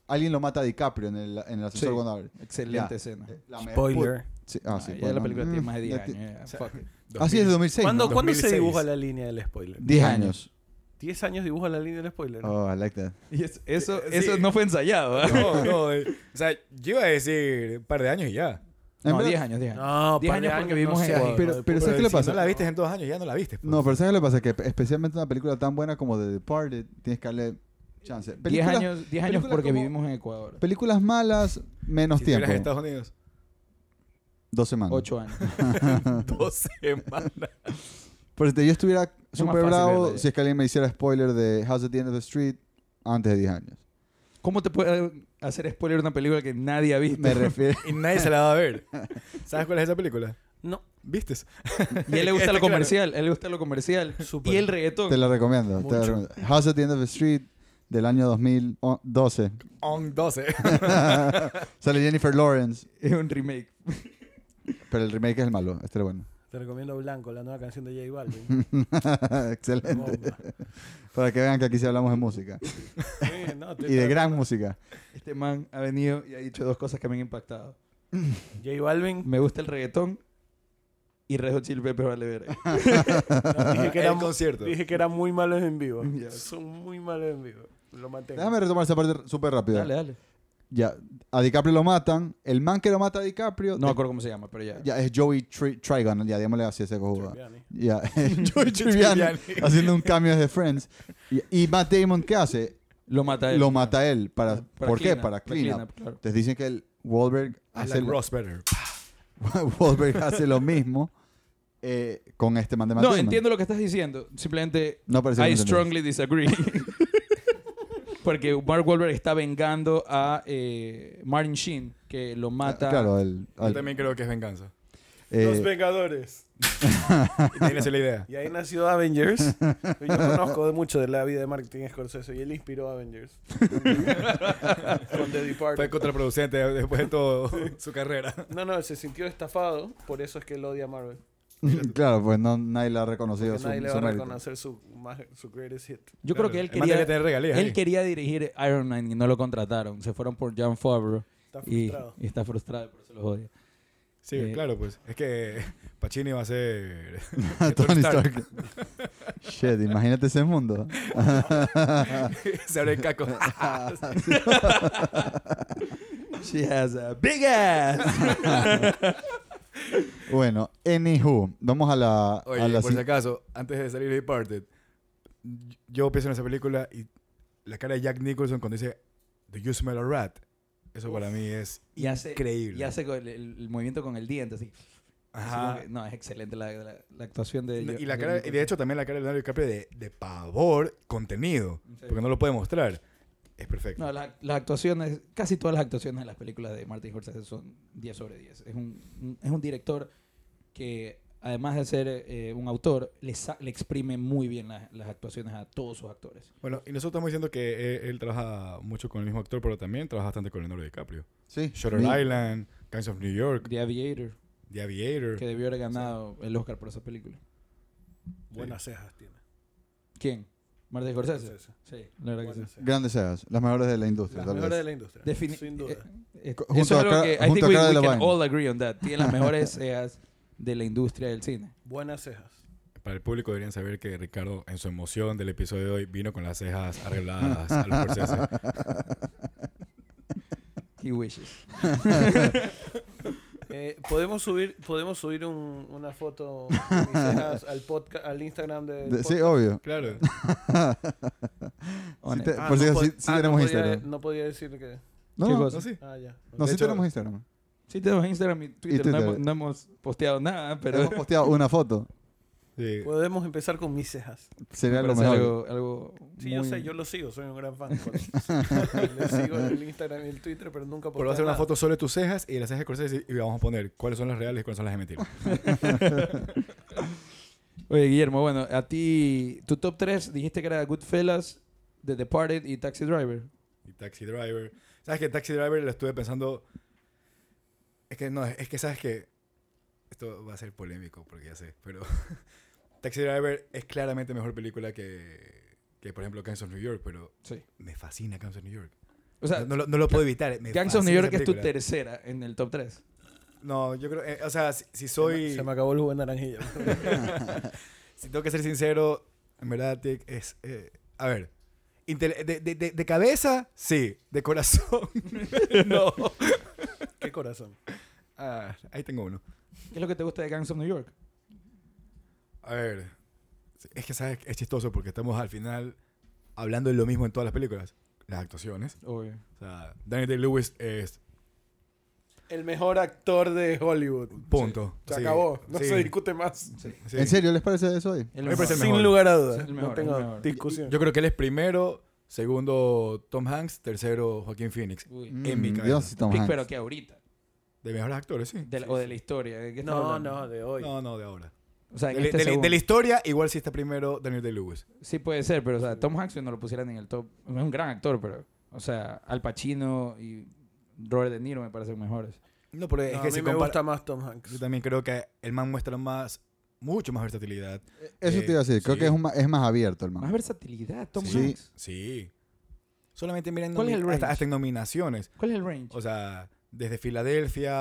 alguien lo mata a DiCaprio en el, en el ascensor Sí. cuando abre. Excelente Ya. escena. Eh, la Spoiler. Sí, ah, Ah, sí, ya bueno, la película tiene más de 10 ya ti- años. ya, O sea, fuck it. Así es de 2006. ¿Cuándo, ¿no? ¿cuándo se 2006? dibuja la línea del spoiler? 10 años. 10 años dibuja la línea del spoiler. Oh, I like that. Y es- eso, Sí. eso no fue ensayado. ¿ah? No, no. eh, o sea, yo iba a decir un par de años y ya. En No, verdad- 10 años, 10 años. No, 10 par de años porque no vivimos en Ecuador. hijo Pero- pero puta. ¿sabes qué le si pasa? no la viste en dos años, ya no la viste. pues. No, pero ¿sabes qué le pasa? Que especialmente una película tan buena como The Departed, tienes que darle chance. 10 Películas- años, 10 años porque como- vivimos en Ecuador. Películas malas, menos si tiempo. en Estados Unidos. Dos semanas. 8 años. Dos semanas. Por eso yo estuviera súper bravo si es que alguien me hiciera spoiler de House at the End of the Street antes de 10 años. ¿Cómo te puede hacer spoiler de una película que nadie ha visto? Me refiero. Y nadie se la va a ver. ¿Sabes cuál es esa película? No. ¿Vistes? Y a él le gusta lo comercial, a él le gusta lo comercial. Súper. Y el reggaetón. Te la recomiendo. te Mucho. recomiendo. House at the End of the Street del año 2012. On 12. Sale Jennifer Lawrence, Es un remake. pero el remake es el malo. Este es bueno. Te recomiendo Blanco, la nueva canción de J Balvin. Excelente. Bomba. Para que vean que aquí sí hablamos de música. Sí, no, Y de gran música. Este man ha venido y ha dicho dos cosas que me han impactado. J Balvin. Me gusta el reggaetón y Red Hot Chili Peppers vale ver. Dije que, El era, concierto. dije que eran muy malos en vivo. Son muy malos en vivo. Lo mantengo. Déjame retomar esa parte súper rápido. Dale, dale. Ya, a DiCaprio lo matan. El man que lo mata a DiCaprio. No me acuerdo cómo se llama, pero ya. Ya, es Joey Tri- Trigon. Ya, digámosle así ese. Tribbiani. Ya, Joey Triviani haciendo un cambio de Friends. Y, y Matt Damon, ¿qué hace? Lo mata él. Lo mata a él. Para, Para ¿Por qué? clean up, Para clean up. claro. Entonces dicen que el Wahlberg I hace, like lo, Ross better. Wahlberg hace lo mismo eh, con este man de Matt No, Damon. entiendo lo que estás diciendo. Simplemente No parece que I strongly disagree. Porque Mark Wahlberg está vengando a eh, Martin Sheen, que lo mata. Claro, el, Yo también creo que es venganza. eh, Los Vengadores. Y Tienes la idea. Y ahí nació Avengers. Yo conozco de mucho de la vida de Martin Scorsese y él inspiró Avengers. Con The Fue Departed. contraproducente después de toda su carrera. No, no, se sintió estafado, por eso es que él odia a Marvel. claro, pues no, nadie le ha reconocido Porque su, nadie le va a reconocer su, su greatest hit. Yo creo que él quería, tener regalías él quería dirigir Iron Man y no lo contrataron. Se fueron por John Favreau Está y, frustrado. y está frustrado, por eso los odia. Sí, Eh, claro, pues. Es que Pacini va a ser. Tony Stark. Shit, imagínate ese mundo. Se abre el caco. She has a big ass. Bueno, anywho, vamos a la... Oye, a la por si- acaso, antes de salir de Departed, yo pienso en esa película y la cara de Jack Nicholson cuando dice Do you smell a rat? Eso para mí es y hace, increíble. y hace el, el- el movimiento con el diente, así. Ajá. que- no, es excelente la, la- la actuación de Y la de cara, y de hecho también la cara de Leonardo DiCaprio de, de pavor contenido, Sí. porque no lo puede mostrar. Es perfecto. No, la- las actuaciones, casi todas las actuaciones de las películas de Martin Scorsese son 10 sobre 10. Es un, un- es un director que, además de ser eh, un autor, le, le exprime muy bien las- las actuaciones a todos sus actores. Bueno, y nosotros estamos diciendo que él, él trabaja mucho con el mismo actor, pero también trabaja bastante con Leonardo DiCaprio. Sí. Shutter Island, Gangs of New York, The Aviator, The Aviator. que debió haber ganado el Oscar por esa película. Buenas cejas tiene. ¿Quién? Martin Scorsese. Scorsese. Sí, la verdad que sí. Cejas. Grandes seas, las mejores de la industria. Las tal mejores de vez. la industria. Defini- sin duda. eh, eh, eso junto es a algo que I think we, we can Delevingne. all agree on that. Tiene las mejores cejas de la industria del cine. Buenas cejas. Para el público deberían saber que Ricardo, en su emoción del episodio de hoy, vino con las cejas arregladas a los Scorsese. He wishes. Eh, podemos subir, podemos subir un- una foto al podcast, al Instagram de. De- sí, obvio. Claro. Honest. te- por si no sí- sí ah, no tenemos podía- Instagram. No podía decir que. No, ¿Qué no, cosa? ¿No, sí? Ah, ya. no, sí hecho- tenemos Instagram. Sí, tenemos Instagram y Twitter. Twitter. No, hemos, no hemos posteado nada, pero Hemos posteado una foto. Sí. Podemos empezar con mis cejas. Sería lo mejor. algo, algo Sí, yo sé, yo lo sigo, soy un gran fan. Le sigo en el Instagram y el Twitter, pero nunca Pero voy a hacer una foto sobre tus cejas y las cejas de Scorsese y vamos a poner cuáles son las reales y cuáles son las de mentira. Oye, Guillermo, bueno, a ti, tu top 3 dijiste que era Goodfellas, The Departed y Taxi Driver. Y Taxi Driver. ¿Sabes que Taxi Driver lo estuve pensando? Es que no, es que sabes que esto va a ser polémico porque ya sé, pero Taxi Driver es claramente mejor película que, que por ejemplo, Gangs of New York, pero Sí. me fascina Gangs of New York. O sea, no, no lo- no lo puedo evitar. me Gangs of New York es tu tercera en el top 3. No, yo creo, eh, o sea, si, si Se me- soy, Se me acabó el jugo de naranjilla. si tengo que ser sincero, en verdad es, eh, a ver, de, de- de- de cabeza, sí, de corazón, no. Qué corazón. Ah, ahí tengo uno. ¿Qué es lo que te gusta de Gangs of New York? A ver, es que sabes, es chistoso porque estamos al final hablando de lo mismo en todas las películas, las actuaciones. Obvio. O sea, Daniel Day-Lewis es El mejor actor de Hollywood. punto. Se Sí, acabó. No sí, se discute más. Sí. sí. ¿En serio les parece eso hoy? El Me parece el Sin lugar a dudas. Sí, el mejor, no tengo el mejor. discusión. Yo creo que él es primero, segundo Tom Hanks, tercero Joaquín Phoenix. Uy. En mi Mm, cabeza. Tom Hanks. pero que ahorita. De mejores actores, sí. De la- o de la historia. ¿de qué estás no, hablando? no, de hoy. No, no, de ahora. O sea, en De, la- este de la- segundo. de la historia, igual sí está primero Daniel Day-Lewis. Sí puede ser, pero o sea, Tom Hanks no lo pusieran en el top. Es un gran actor, pero... O sea, Al Pacino y Robert De Niro me parecen mejores. No, pero es No, que a mí si me gusta más Tom Hanks. Yo también creo que el man muestra más, mucho más versatilidad. Eso Eh, te iba a decir. Creo sí. que es, un es más abierto el Más man. versatilidad, Tom Sí. Hanks. Sí. Solamente miren ¿Cuál es el nomi- hasta, hasta en nominaciones. ¿Cuál es el range? O sea, desde Filadelfia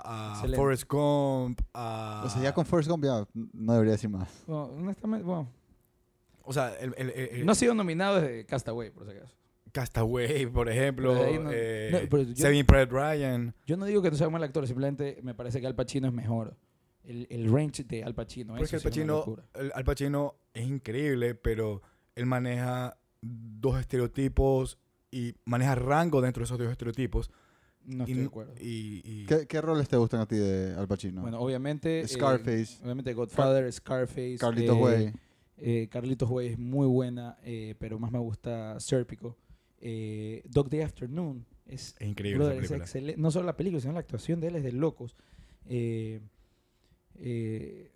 a Excelente. Forrest Gump a... O sea, ya con First Gump ya no debería decir más. Bueno, honestamente, bueno, O sea, el, el- el- el- no ha sido nominado desde Castaway, por si acaso. Castaway, por ejemplo. No- eh, no, pero yo- Saving Private Ryan. Yo no digo que no sea un mal actor, simplemente me parece que Al Pacino es mejor. El, el range de Al Pacino. Porque eso Al sí es Pacino, locura. el- Al Pacino es increíble, pero él maneja dos estereotipos y maneja rango dentro de esos dos estereotipos. No y, estoy de acuerdo. y- y- ¿Qué, qué roles te gustan a ti de Al Pacino? Bueno, obviamente. eh, Scarface. obviamente Godfather, Scarface. Carlitos eh, Way. eh, Carlitos Way es muy buena, eh, pero más me gusta Serpico. Eh, Dog Day Afternoon es, Es increíble brother, esa es película. excelente. No solo la película, sino la actuación de él es de locos. Eh, eh,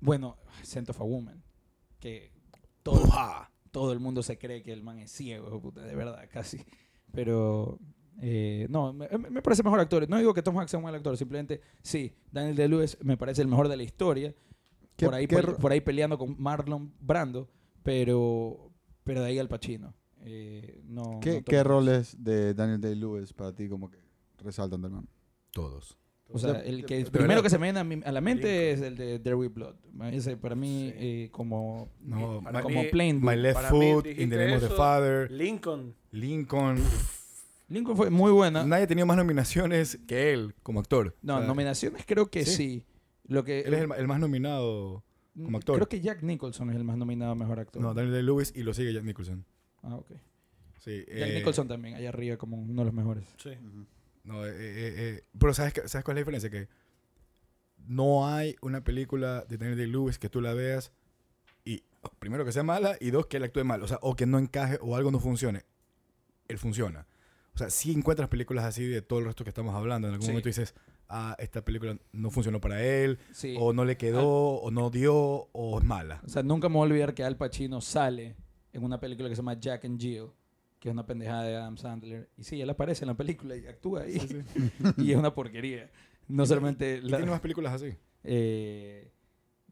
bueno, Scent of a Woman. Que todo, todo el mundo se cree que el man es ciego, puta, de verdad, casi. Pero eh, no, me, me- parece mejor actor. No digo que Tom Hanks sea un mal actor, simplemente sí, Daniel Day-Lewis me parece el mejor de la historia, ¿Qué- por, ahí, pe- por ahí peleando con Marlon Brando, pero, pero de ahí al Pacino. Eh, no, ¿Qué, no qué roles de Daniel Day-Lewis para ti como que resaltan del man? Todos. O sea, el que de primero que se me viene a, mi- a la mente es el de There Blood. Ese para mí, Sí. eh, como, No, Para como mí- Plain My. Left Foot, In the Name of the. Father, Lincoln. Lincoln. Lincoln fue muy buena. Nadie ha tenido más nominaciones que él como actor. No, O sea, nominaciones creo que ¿sí? sí. Lo que, Él es el, más nominado. como actor. Creo que Jack Nicholson es el más nominado a Mejor Actor. No, Daniel Day-Lewis y lo sigue Jack Nicholson. Ah, ok. Sí, Jack eh, Nicholson también, allá arriba como uno de los mejores. Sí. No, eh, eh, eh, pero ¿sabes, qué- ¿sabes cuál es la diferencia? Que no hay una película de Daniel Day-Lewis que tú la veas y, primero, que sea mala y dos, que él actúe mal. O sea, o que no encaje o algo no funcione. Él funciona. O sea, si encuentras películas así de todo el resto que estamos hablando, en algún Sí. momento dices, ah, esta película no funcionó para él, Sí. o no le quedó, o no dio, o es mala. O sea, nunca me voy a olvidar que Al Pacino sale en una película que se llama Jack and Jill, que es una pendejada de Adam Sandler. Y sí, él aparece en la película y actúa ahí. y es una porquería. No solamente... La- tiene más películas así. eh,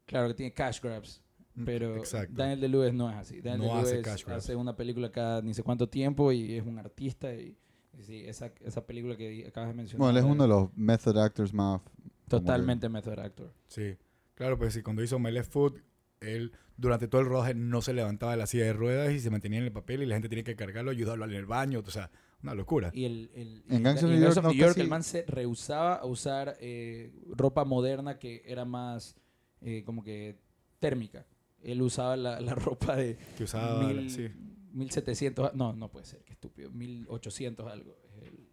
claro que tiene cash grabs. Pero Mm, Exacto. Daniel DeLuez no es así. Daniel No hace cash grabs. hace una película cada ni sé cuánto tiempo y es un artista. Y sí, esa, esa película que acabas de mencionar. Bueno, él es uno de los method actors más... Totalmente method actor. Sí, claro, pues sí, cuando hizo My Left Foot, él durante todo el rodaje no se levantaba de la silla de ruedas y se mantenía en el papel y la gente tenía que cargarlo, ayudarlo en el baño, o sea, una locura. Y el, el, En Gangs of New York no New York el man se rehusaba a usar eh, ropa moderna que era más eh, como que térmica. Él usaba la, la ropa de Que usaba, mil- sí. 1700, no, no puede ser, estúpido, 1800 algo, es el,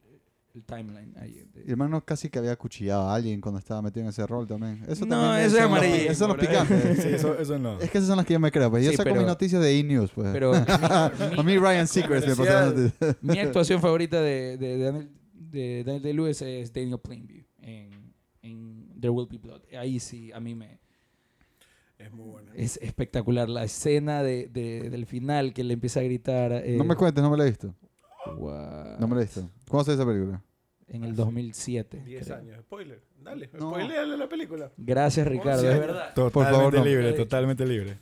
el timeline ahí. de- Y hermano casi que había acuchillado a alguien cuando estaba metido en ese rol también. Eso No, también eso es amarillismo, Esos son los picantes. Sí, eso, eso no. Es que esas son las que yo me creo. Pues yo Sí, saco pero- mis noticias de E-News, pues. Pero a mí Ryan Seacrest me pasó Parecía- las noticias. mi actuación favorita de, de, de Daniel, de Daniel Day-Lewis es Daniel Plainview en, en There Will Be Blood. Ahí sí, a mí me... Es muy buena. Es espectacular la escena de, de- del final que le empieza a gritar. eh, No me cuentes, no me la he visto. What? No me la he visto. ¿Cuándo sale esa película? En el 2007. 10 creo. años. Spoiler. Dale. No. Spoileale la película. Gracias, Ricardo. es verdad. Totalmente Por favor, no. libre, totalmente libre.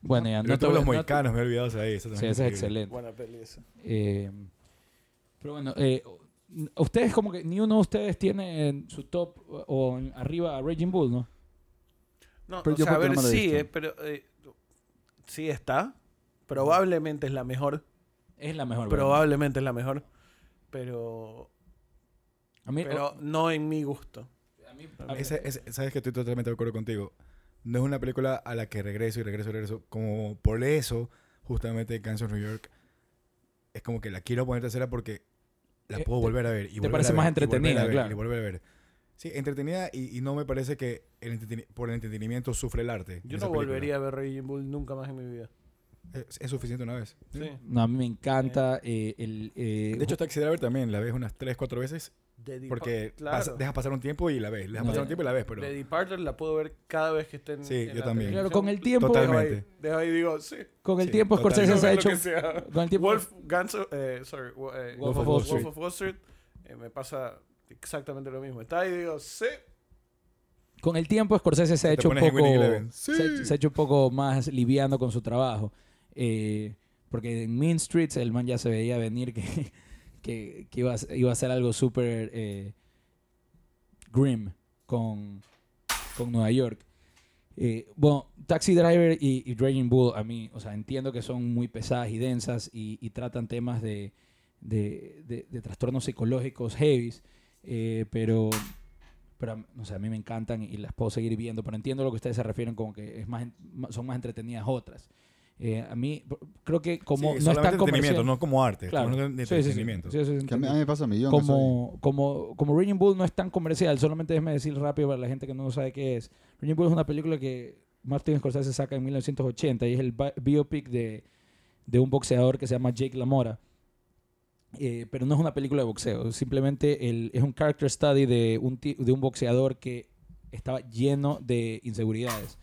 Bueno, ya Yo no todos los mohicanos me he olvidado de ahí. eso Sí, ese es excelente. Buena peli esa. Eh, pero bueno, eh, ustedes como que ni uno de ustedes tiene en su top o en- arriba a Raging Bull, ¿no? No, Pero o yo sea, a ver, no sí, eh, pero eh, sí está. Probablemente es la mejor. Es la mejor. Probablemente es la mejor. Pero, A mí, pero no en mi gusto. a mí- Ese- ese- Sabes que estoy totalmente de acuerdo contigo. No es una película a la que regreso y regreso y regreso. Como por eso, justamente of New York es como que la quiero poner tercera porque la Eh, puedo volver a ver. Y te parece a ver, más a entretenida, ver, claro. Y volver a ver. Sí, entretenida y, y no me parece que el por el entretenimiento sufre el arte. Yo no película. volvería a ver Raging Bull nunca más en mi vida. Es, es suficiente una vez. Sí. no, a mí me encanta eh, el... eh, De hecho, Taxi Driver también la ves unas 3, 4 veces porque claro. pasa- dejas pasar un tiempo y la ves. Dejas No. pasar un tiempo y la ves, pero The Departed la puedo ver cada vez que esté en Sí, en yo la también. claro, con el tiempo... Dejo ahí, Totalmente. dejo ahí y digo, sí. Con el Sí, tiempo. Scorsese se ha hecho... Con el tiempo... Wolf, Guns of- eh, sorry, eh, Wolf of Wall Wolf Street. of Wall Street, eh, me pasa exactamente lo mismo. Está ahí y digo, sí. Con el tiempo Scorsese se ha hecho un poco... Se, ha- se ha hecho un poco más liviano con su trabajo. Eh, porque en Mean Streets el man ya se veía venir que, que, iba, a, iba a ser algo súper eh, grim con, con Nueva York. Eh, bueno, Taxi Driver y, y Raging Bull, a mí, o sea, entiendo que son muy pesadas y densas y, tratan temas de, de, de- trastornos psicológicos heavies, pero, pero, no sé, a mí me encantan y las puedo seguir viendo, pero entiendo lo que ustedes se refieren como que es más, son más entretenidas otras. Eh, a mí, creo que como Sí, no es tan entretenimiento, comercial... no como arte. Claro. De Sí, sí, sí. entretenimiento. Sí, sí, sí, Que a mí, a entiendo mí me pasa un millón. eso ahí. como, como, como Raging Bull no es tan comercial, solamente déjeme decir rápido para la gente que no sabe qué es. Raging Bull es una película que Martin Scorsese saca en 1980 y es el bi- biopic de, de un boxeador que se llama Jake LaMora. Eh, pero no es una película de boxeo, simplemente el- es un character study de un, de un boxeador que estaba lleno de inseguridades.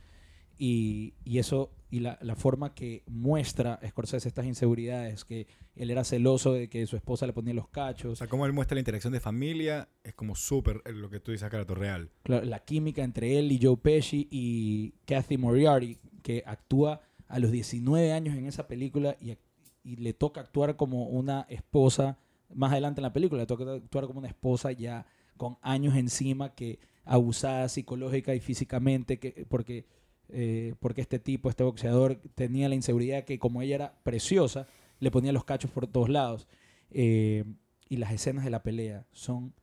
Y, y eso, y la, la forma que muestra Scorsese estas inseguridades, que él era celoso de que su esposa le ponía los O cachos, sea, cómo él muestra la interacción de familia es como súper eh, lo que tú dices la real. Claro, la química entre él y Joe Pesci y Kathy Moriarty, que actúa a los 19 años en esa película y, y le toca actuar como una esposa, más adelante en la película, le toca actuar como una esposa ya con años encima, que abusada psicológica y físicamente, que, porque, eh, porque este tipo, este boxeador, tenía la inseguridad que como ella era preciosa, le ponía los cachos por todos lados. Eh, y las escenas de la pelea son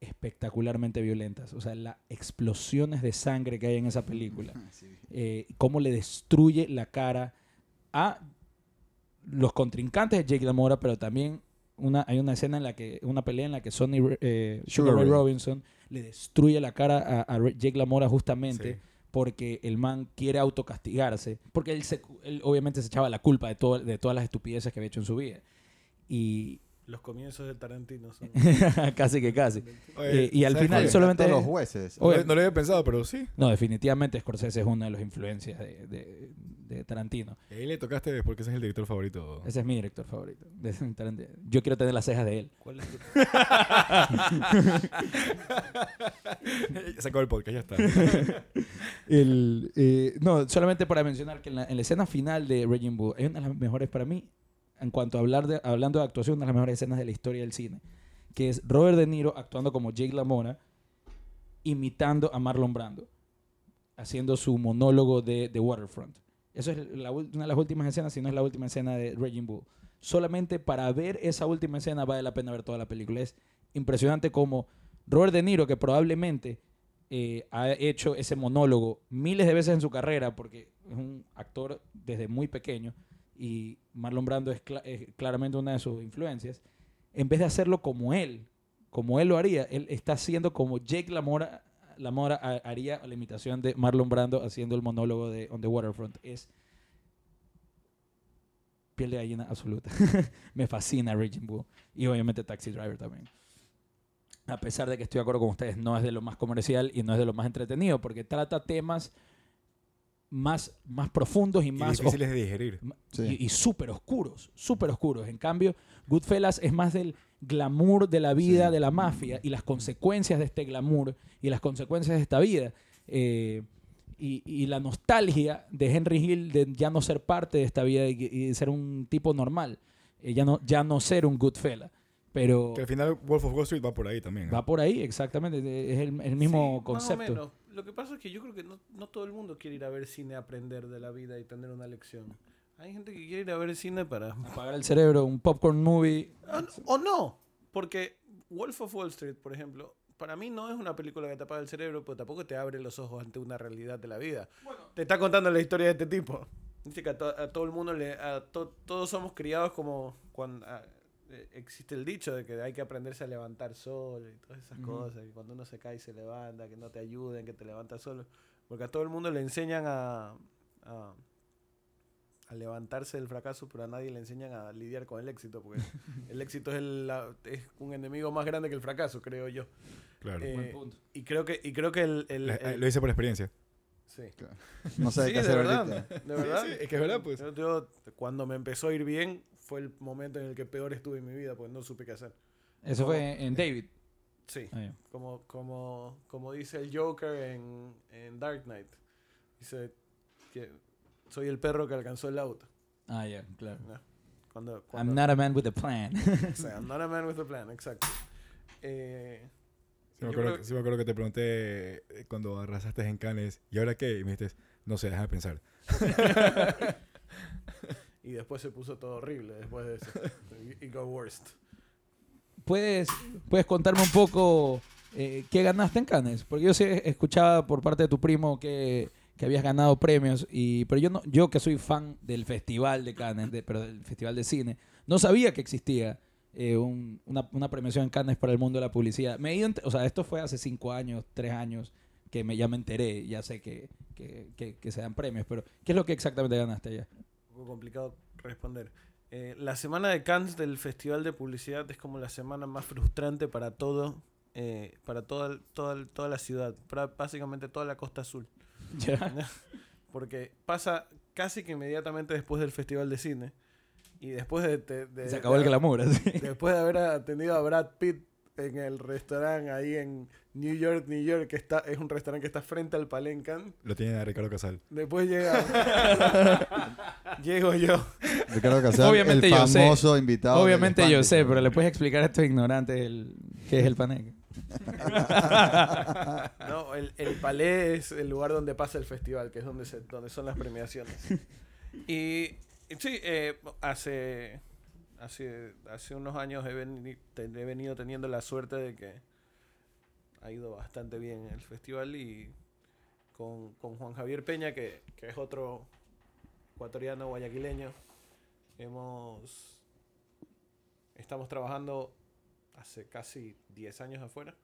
espectacularmente violentas. O sea, las explosiones de sangre que hay en esa película. Eh, cómo le destruye la cara a los contrincantes de Jake LaMotta, pero también una, hay una escena en la que, una pelea en la que Sonny eh, Sugar Ray. Robinson le destruye la cara a, a Jake LaMotta justamente Sí. Porque el man quiere autocastigarse, porque él, se- él obviamente se echaba la culpa de, todo, de todas las estupideces que había hecho en su vida. Y Los comienzos de Tarantino son. casi que casi. Oye, Eh, y al ¿sabes final solamente- Todos los jueces. No, Oye. lo- no lo había pensado, pero sí. No, definitivamente Scorsese es una de las influencias de, de- de Tarantino. Y ahí le tocaste porque ese es el director favorito. Ese es mi director favorito. de Tarantino. Yo quiero tener las cejas de él. ¿Cuál es tu- Sacó el podcast, ya está. El, eh, no, solamente para mencionar que en la, en la escena final de Raging Bull es una de las mejores para mí, en cuanto a hablar de, hablando de actuación, una de las mejores escenas de la historia del cine, que es Robert De Niro actuando como Jake LaMotta, imitando a Marlon Brando, haciendo su monólogo de The Waterfront. Eso es una de las últimas escenas, si no es la última escena de Raging Bull. Solamente para ver esa última escena vale la pena ver toda la película. Es impresionante como Robert De Niro, que probablemente eh, ha hecho ese monólogo miles de veces en su carrera, porque es un actor desde muy pequeño, y Marlon Brando es, cla- es claramente una de sus influencias, en vez de hacerlo como él, como él lo haría, él está haciendo como Jake LaMotta ha- haría la imitación de Marlon Brando haciendo el monólogo de On the Waterfront. Es piel de gallina absoluta. Me fascina Raging Bull. Y obviamente Taxi Driver también. A pesar de que estoy de acuerdo con ustedes, no es de lo más comercial y no es de lo más entretenido, porque trata temas más, más profundos y Y más difíciles de digerir. Sí. Y, y súper oscuros, súper oscuros. En cambio, Goodfellas es más del glamour de la vida Sí. de la mafia y las consecuencias de este glamour y las consecuencias de esta vida. Eh, y, y la nostalgia de Henry Hill de ya no ser parte de esta vida y, y de ser un tipo normal. Eh, ya, no, ya no ser un Goodfella. Pero Que al final Wolf of Wall Street va por ahí también. ¿eh? va por ahí, exactamente. Es el, el mismo Sí, concepto. Más o menos. Lo que pasa es que yo creo que no, no todo el mundo quiere ir a ver cine a aprender de la vida y tener una lección. Hay gente que quiere ir a ver cine para... Apagar el cerebro, un popcorn movie. Ah, O no, porque Wolf of Wall Street, por ejemplo, para mí no es una película que te apaga el cerebro, pero tampoco te abre los ojos ante una realidad de la vida. Te está contando la historia de este tipo. Dice que a, to- a todo el mundo le... A to- todos somos criados como cuando... existe el dicho de que hay que aprenderse a levantar solo y todas esas cosas, que cuando uno se cae y se levanta, que no te ayuden, que te levantas solo. Porque a todo el mundo le enseñan a, a, a levantarse del fracaso, pero a nadie le enseñan a lidiar con el éxito, porque el éxito es, el- la- es un enemigo más grande que el fracaso, creo yo. Claro. Eh, Buen punto. y creo que, y creo que el... el- La- el- Lo hice por experiencia. sí. No sé Sí, qué de verdad, ahorita. de verdad. sí, es que es verdad, pues. Yo- yo, cuando me empezó a ir bien, fue el momento en el que peor estuve en mi vida, porque no supe qué hacer. Eso fue en David. Sí. Ah, ya. Como, como, como dice el Joker en, en Dark Knight. Dice que soy el perro que alcanzó el auto. Ah, ya, claro. ¿no? Cuando, I'm cuando, not a man with a plan. o sea, I'm not a man with a plan, exacto. Eh, Sí me, acuerdo, creo- sí me acuerdo que te pregunté eh, cuando arrasaste en Cannes, ¿y ahora qué? Y me dijiste, no sé, déjame pensar. y después se puso todo horrible después de eso. It got worst. ¿Puedes, ¿Puedes contarme un poco eh, qué ganaste en Cannes? Porque yo sí escuchaba por parte de tu primo que, que habías ganado premios, y, pero yo, no, yo que soy fan del Festival de Cannes, pero del Festival de Cine, no sabía que existía eh, un- una, una premiación en Cannes para el mundo de la publicidad. Me he ido o sea, esto fue hace cinco años, tres años, que ya me enteré, ya sé que, que- que se dan premios, pero ¿qué es lo que exactamente ganaste allá? Poco complicado responder. Eh, la semana de Cannes del Festival de Publicidad es como la semana más frustrante para todo, eh, para toda, toda, toda la ciudad, para básicamente toda la costa azul. Porque pasa casi que inmediatamente después del Festival de Cine. Y después de... de- de- Se acabó el glamour, así. Después de haber atendido a Brad Pitt en el restaurante ahí en New York, New York, que está, es un restaurante que está frente al Palencan. Lo tiene a Ricardo Casal. Después llega. Llego yo. Ricardo Casal, Obviamente el yo sé. famoso invitado. del Obviamente yo sé, pero le puedes explicar a estos ignorantes el, qué es el paneque. No, el, el palais es el lugar donde pasa el festival, que es donde, se, donde son las premiaciones. Y, y sí, eh, hace, hace, hace unos años he, veni- he venido teniendo la suerte de que ha ido bastante bien el festival y con, con Juan Javier Peña, que, que es otro ecuatoriano guayaquileño, hemos estamos trabajando hace casi 10 años afuera.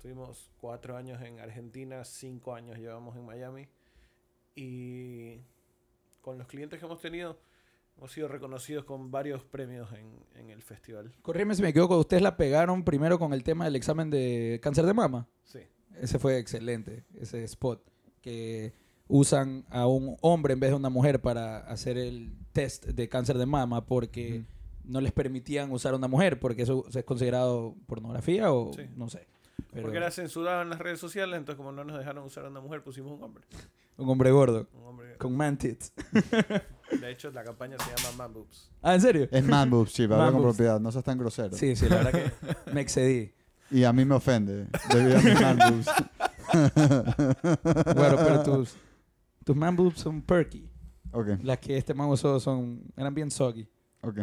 Tuvimos cuatro años en Argentina, cinco años llevamos en Miami. Y con los clientes que hemos tenido, hemos sido reconocidos con varios premios en, en el festival. Corrígeme si me equivoco, ustedes la pegaron primero con el tema del examen de cáncer de mama. Sí. Ese fue excelente, ese spot. Que usan a un hombre en vez de una mujer para hacer el test de cáncer de mama porque no les permitían usar a una mujer porque eso es considerado pornografía o Sí. no sé. Pero Porque era censurado en las redes sociales, entonces como no nos dejaron usar a una mujer, pusimos un hombre. un hombre gordo Un hombre. con man tits. De hecho, la campaña se llama Man Boobs. Ah, ¿en serio? Es man boobs, sí, habla con propiedad, no seas tan grosero. Sí, sí, la verdad que me excedí. Y a mí me ofende, debido a mis man boobs. Bueno, pero tus, tus man boobs son perky. Ok, Las que este man usó son, eran bien soggy. ok.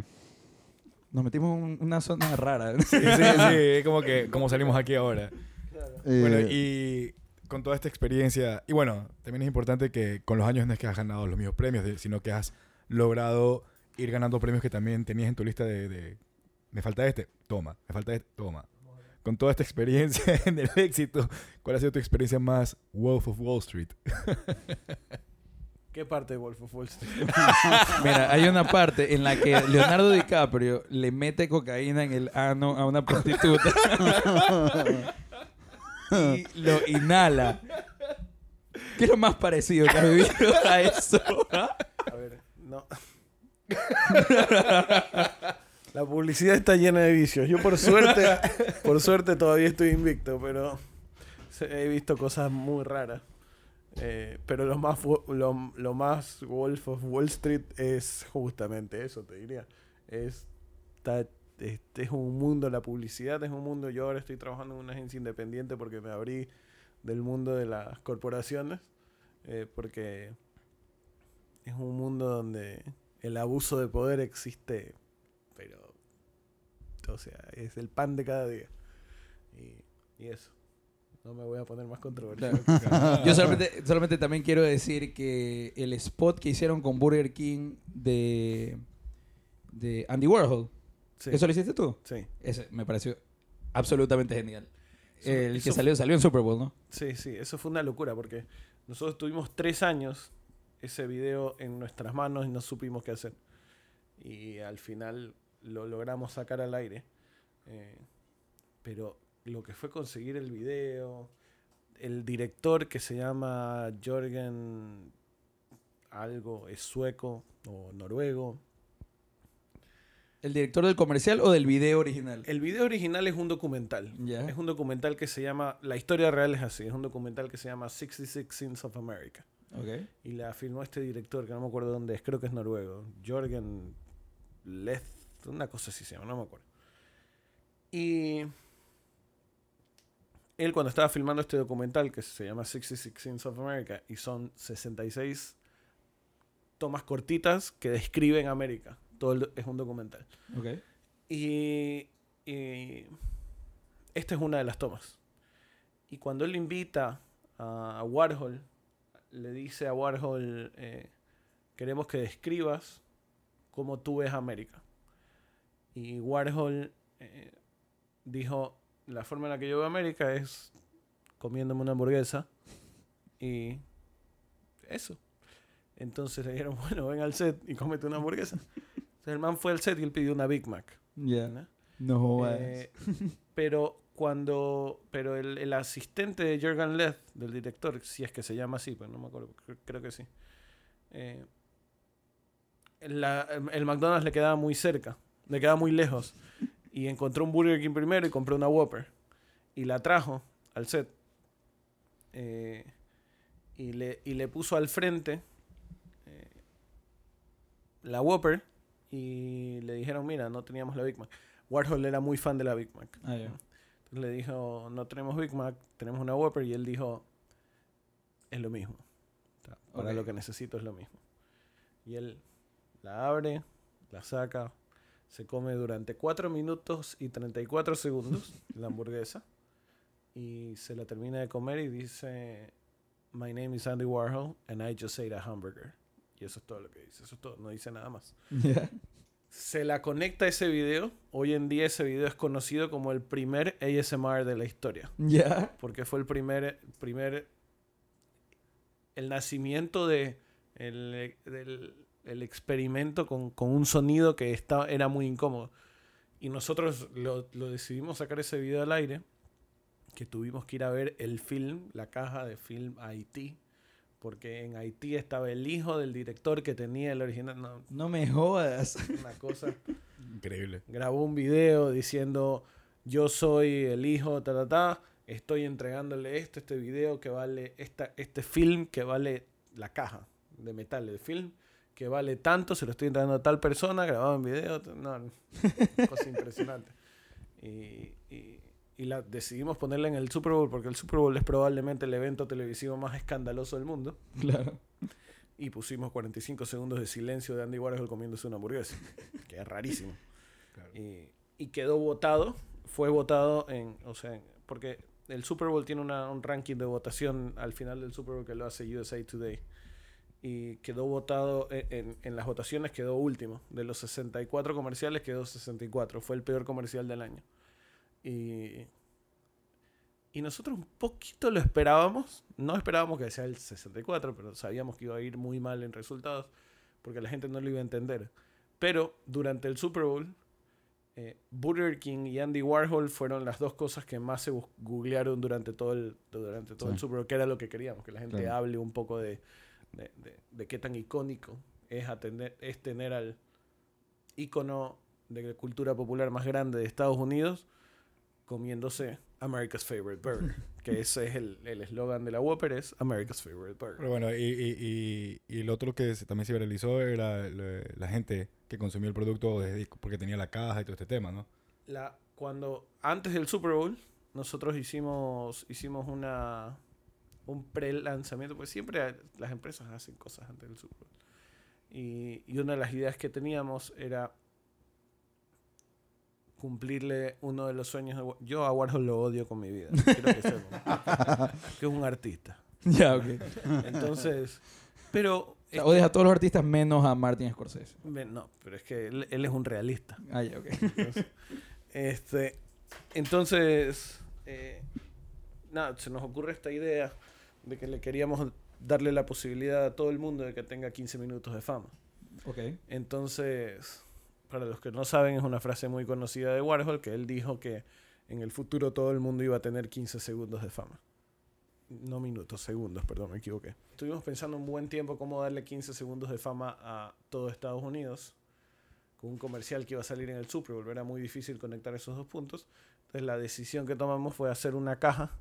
Nos metimos en una zona rara. Sí, sí, sí. Es como que como salimos aquí ahora. Eh, Bueno, y con toda esta experiencia, y bueno, también es importante que con los años no es que has ganado los mismos premios, de- sino que has logrado ir ganando premios que también tenías en tu lista de, de, me falta este, toma, me falta este, toma. Con toda esta experiencia en el éxito, ¿cuál ha sido tu experiencia más Wolf of Wall Street? ¿Qué parte de Wolf of Wall Street? Mira, hay una parte en la que Leonardo DiCaprio le mete cocaína en el ano a una prostituta y lo inhala. ¿Qué es lo más parecido que has vivido a eso? A ver, no. La publicidad está llena de vicios. Yo por suerte, por suerte todavía estoy invicto, pero he visto cosas muy raras. Eh, pero lo más, lo más Wolf of Wall Street es justamente eso, te diría. Es, está- es, un mundo, la publicidad es un mundo. Yo ahora estoy trabajando en una agencia independiente porque me abrí del mundo de las corporaciones. eh, porque es un mundo donde el abuso de poder existe, pero, o sea, es el pan de cada día. Y, y eso. No me voy a poner más controversial. Yo solamente, solamente también quiero decir que el spot que hicieron con Burger King de, de Andy Warhol, Sí, ¿eso lo hiciste tú? sí, Ese me pareció absolutamente genial. Eso- El que salió, salió en Super Bowl, ¿no? sí, sí, eso fue una locura porque nosotros tuvimos tres años ese video en nuestras manos y no supimos qué hacer. Y al final lo logramos sacar al aire. Eh, pero lo que fue conseguir el video, el director que se llama Jorgen algo, es sueco o noruego. ¿El director del comercial o del video original? El video original es un documental. Ya. Es un documental que se llama, la historia real es así, es un documental que se llama 66 Sins of America. Ok. Y la filmó este director, que no me acuerdo dónde es, creo que es noruego. Jorgen Leth, una cosa así se llama, no me acuerdo. Y él cuando estaba filmando este documental, que se llama 66 Sins of America, y son 66 tomas cortitas que describen América. Todo el es un documental. Y, y esta es una de las tomas. Y cuando él invita a Warhol, le dice a Warhol, eh, queremos que describas cómo tú ves América. Y Warhol eh, dijo, la forma en la que yo veo América es comiéndome una hamburguesa y eso. Entonces le dijeron, bueno, ven al set y cómete una hamburguesa. El man fue al set y él pidió una Big Mac. Ya. ¿no? Eh, pero cuando pero el, el asistente de Jürgen Leth del director si es que se llama así pero no me acuerdo cre- creo que sí eh, la- el McDonald's le quedaba muy cerca, le quedaba muy lejos. Y encontró un Burger King primero y compró una Whopper. Y la trajo al set. Eh, y, le, y le puso al frente eh, la Whopper. Y le dijeron, mira, no teníamos la Big Mac. Warhol era muy fan de la Big Mac. Ah. Entonces le dijo, no tenemos Big Mac, tenemos una Whopper. Y él dijo, es lo mismo. Ok. lo que necesito es lo mismo. Y él la abre, la saca, se come durante 4 minutos y 34 segundos la hamburguesa. Y se la termina de comer y dice, My name is Andy Warhol and I just ate a hamburger. Y eso es todo lo que dice, eso es todo, no dice nada más se la conecta a ese video. Hoy en día ese video es conocido como el primer ASMR de la historia. Ya. Porque fue el primer, primer el nacimiento de el, del el experimento con, con un sonido que estaba, era muy incómodo. Y nosotros lo, lo decidimos sacar ese video al aire, que tuvimos que ir a ver el film, la caja de film Haití, porque en Haití estaba el hijo del director que tenía el original. No, No me jodas. una cosa Increíble. grabó un video diciendo yo soy el hijo, ta, ta, ta, estoy entregándole esto, este video que vale, esta, este film que vale la caja de metal del film, que vale tanto, se lo estoy entregando a tal persona, grabado en video, no, cosa impresionante. Y, y- y la decidimos ponerla en el Super Bowl porque el Super Bowl es probablemente el evento televisivo más escandaloso del mundo. Claro. Y pusimos 45 segundos de silencio de Andy Warhol comiéndose una hamburguesa, que es rarísimo. Claro. Y, y quedó votado, fue votado en, o sea, porque el Super Bowl tiene una- un ranking de votación al final del Super Bowl que lo hace USA Today. Y quedó votado en, en- en las votaciones, quedó último. De los 64 comerciales quedó 64. Fue el peor comercial del año. Y, y nosotros un poquito lo esperábamos. No esperábamos que sea el 64, pero sabíamos que iba a ir muy mal en resultados porque la gente no lo iba a entender. Pero durante el Super Bowl, eh, Burger King y Andy Warhol fueron las dos cosas que más se googlearon durante todo el, durante todo el. Super Bowl, que era lo que queríamos, que la gente Claro. hable un poco de, de, de- de qué tan icónico es, atender, es tener al ícono de cultura popular más grande de Estados Unidos comiéndose America's Favorite Burger, que ese es el el eslogan de la Whopper, es America's Favorite Burger. Pero bueno, y, y, y, y lo otro que se- también se viralizó era la, la gente que consumió el producto desde- porque tenía la caja y todo este tema, ¿no? la, cuando antes del Super Bowl nosotros hicimos hicimos una un pre-lanzamiento pues siempre las empresas hacen cosas antes del Super Bowl y, y una de las ideas que teníamos era cumplirle uno de los sueños de yo a Warhol lo odio con mi vida quiero que que es un artista Ya, ok. entonces pero O sea, odias a todos los artistas menos a Martin Scorsese. no pero es que él, él es un realista Ah, ya, ok. Entonces, este, entonces, eh, nada, se nos ocurre esta idea de que le queríamos darle la posibilidad a todo el mundo de que tenga 15 minutos de fama. Ok. Entonces, para los que no saben, es una frase muy conocida de Warhol que él dijo que en el futuro todo el mundo iba a tener 15 segundos de fama. No minutos, segundos, perdón, me equivoqué. Estuvimos pensando un buen tiempo cómo darle 15 segundos de fama a todo Estados Unidos con un comercial que iba a salir en el Super Bowl. Era muy difícil conectar esos dos puntos. Entonces la decisión que tomamos fue hacer una caja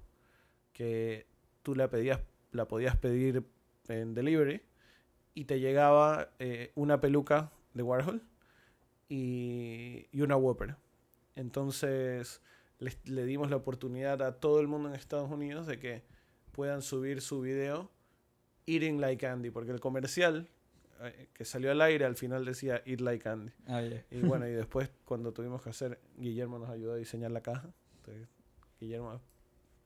que tú la pedías, la podías pedir en delivery y te llegaba eh, una peluca de Warhol y, y una Whopper. Entonces les- le dimos la oportunidad a todo el mundo en Estados Unidos de que puedan subir su video Eating Like Andy, porque el comercial eh, que salió al aire al final decía Eat Like Andy. Ah, ya. Y bueno, y después cuando tuvimos que hacer, Guillermo nos ayudó a diseñar la caja. Entonces, Guillermo,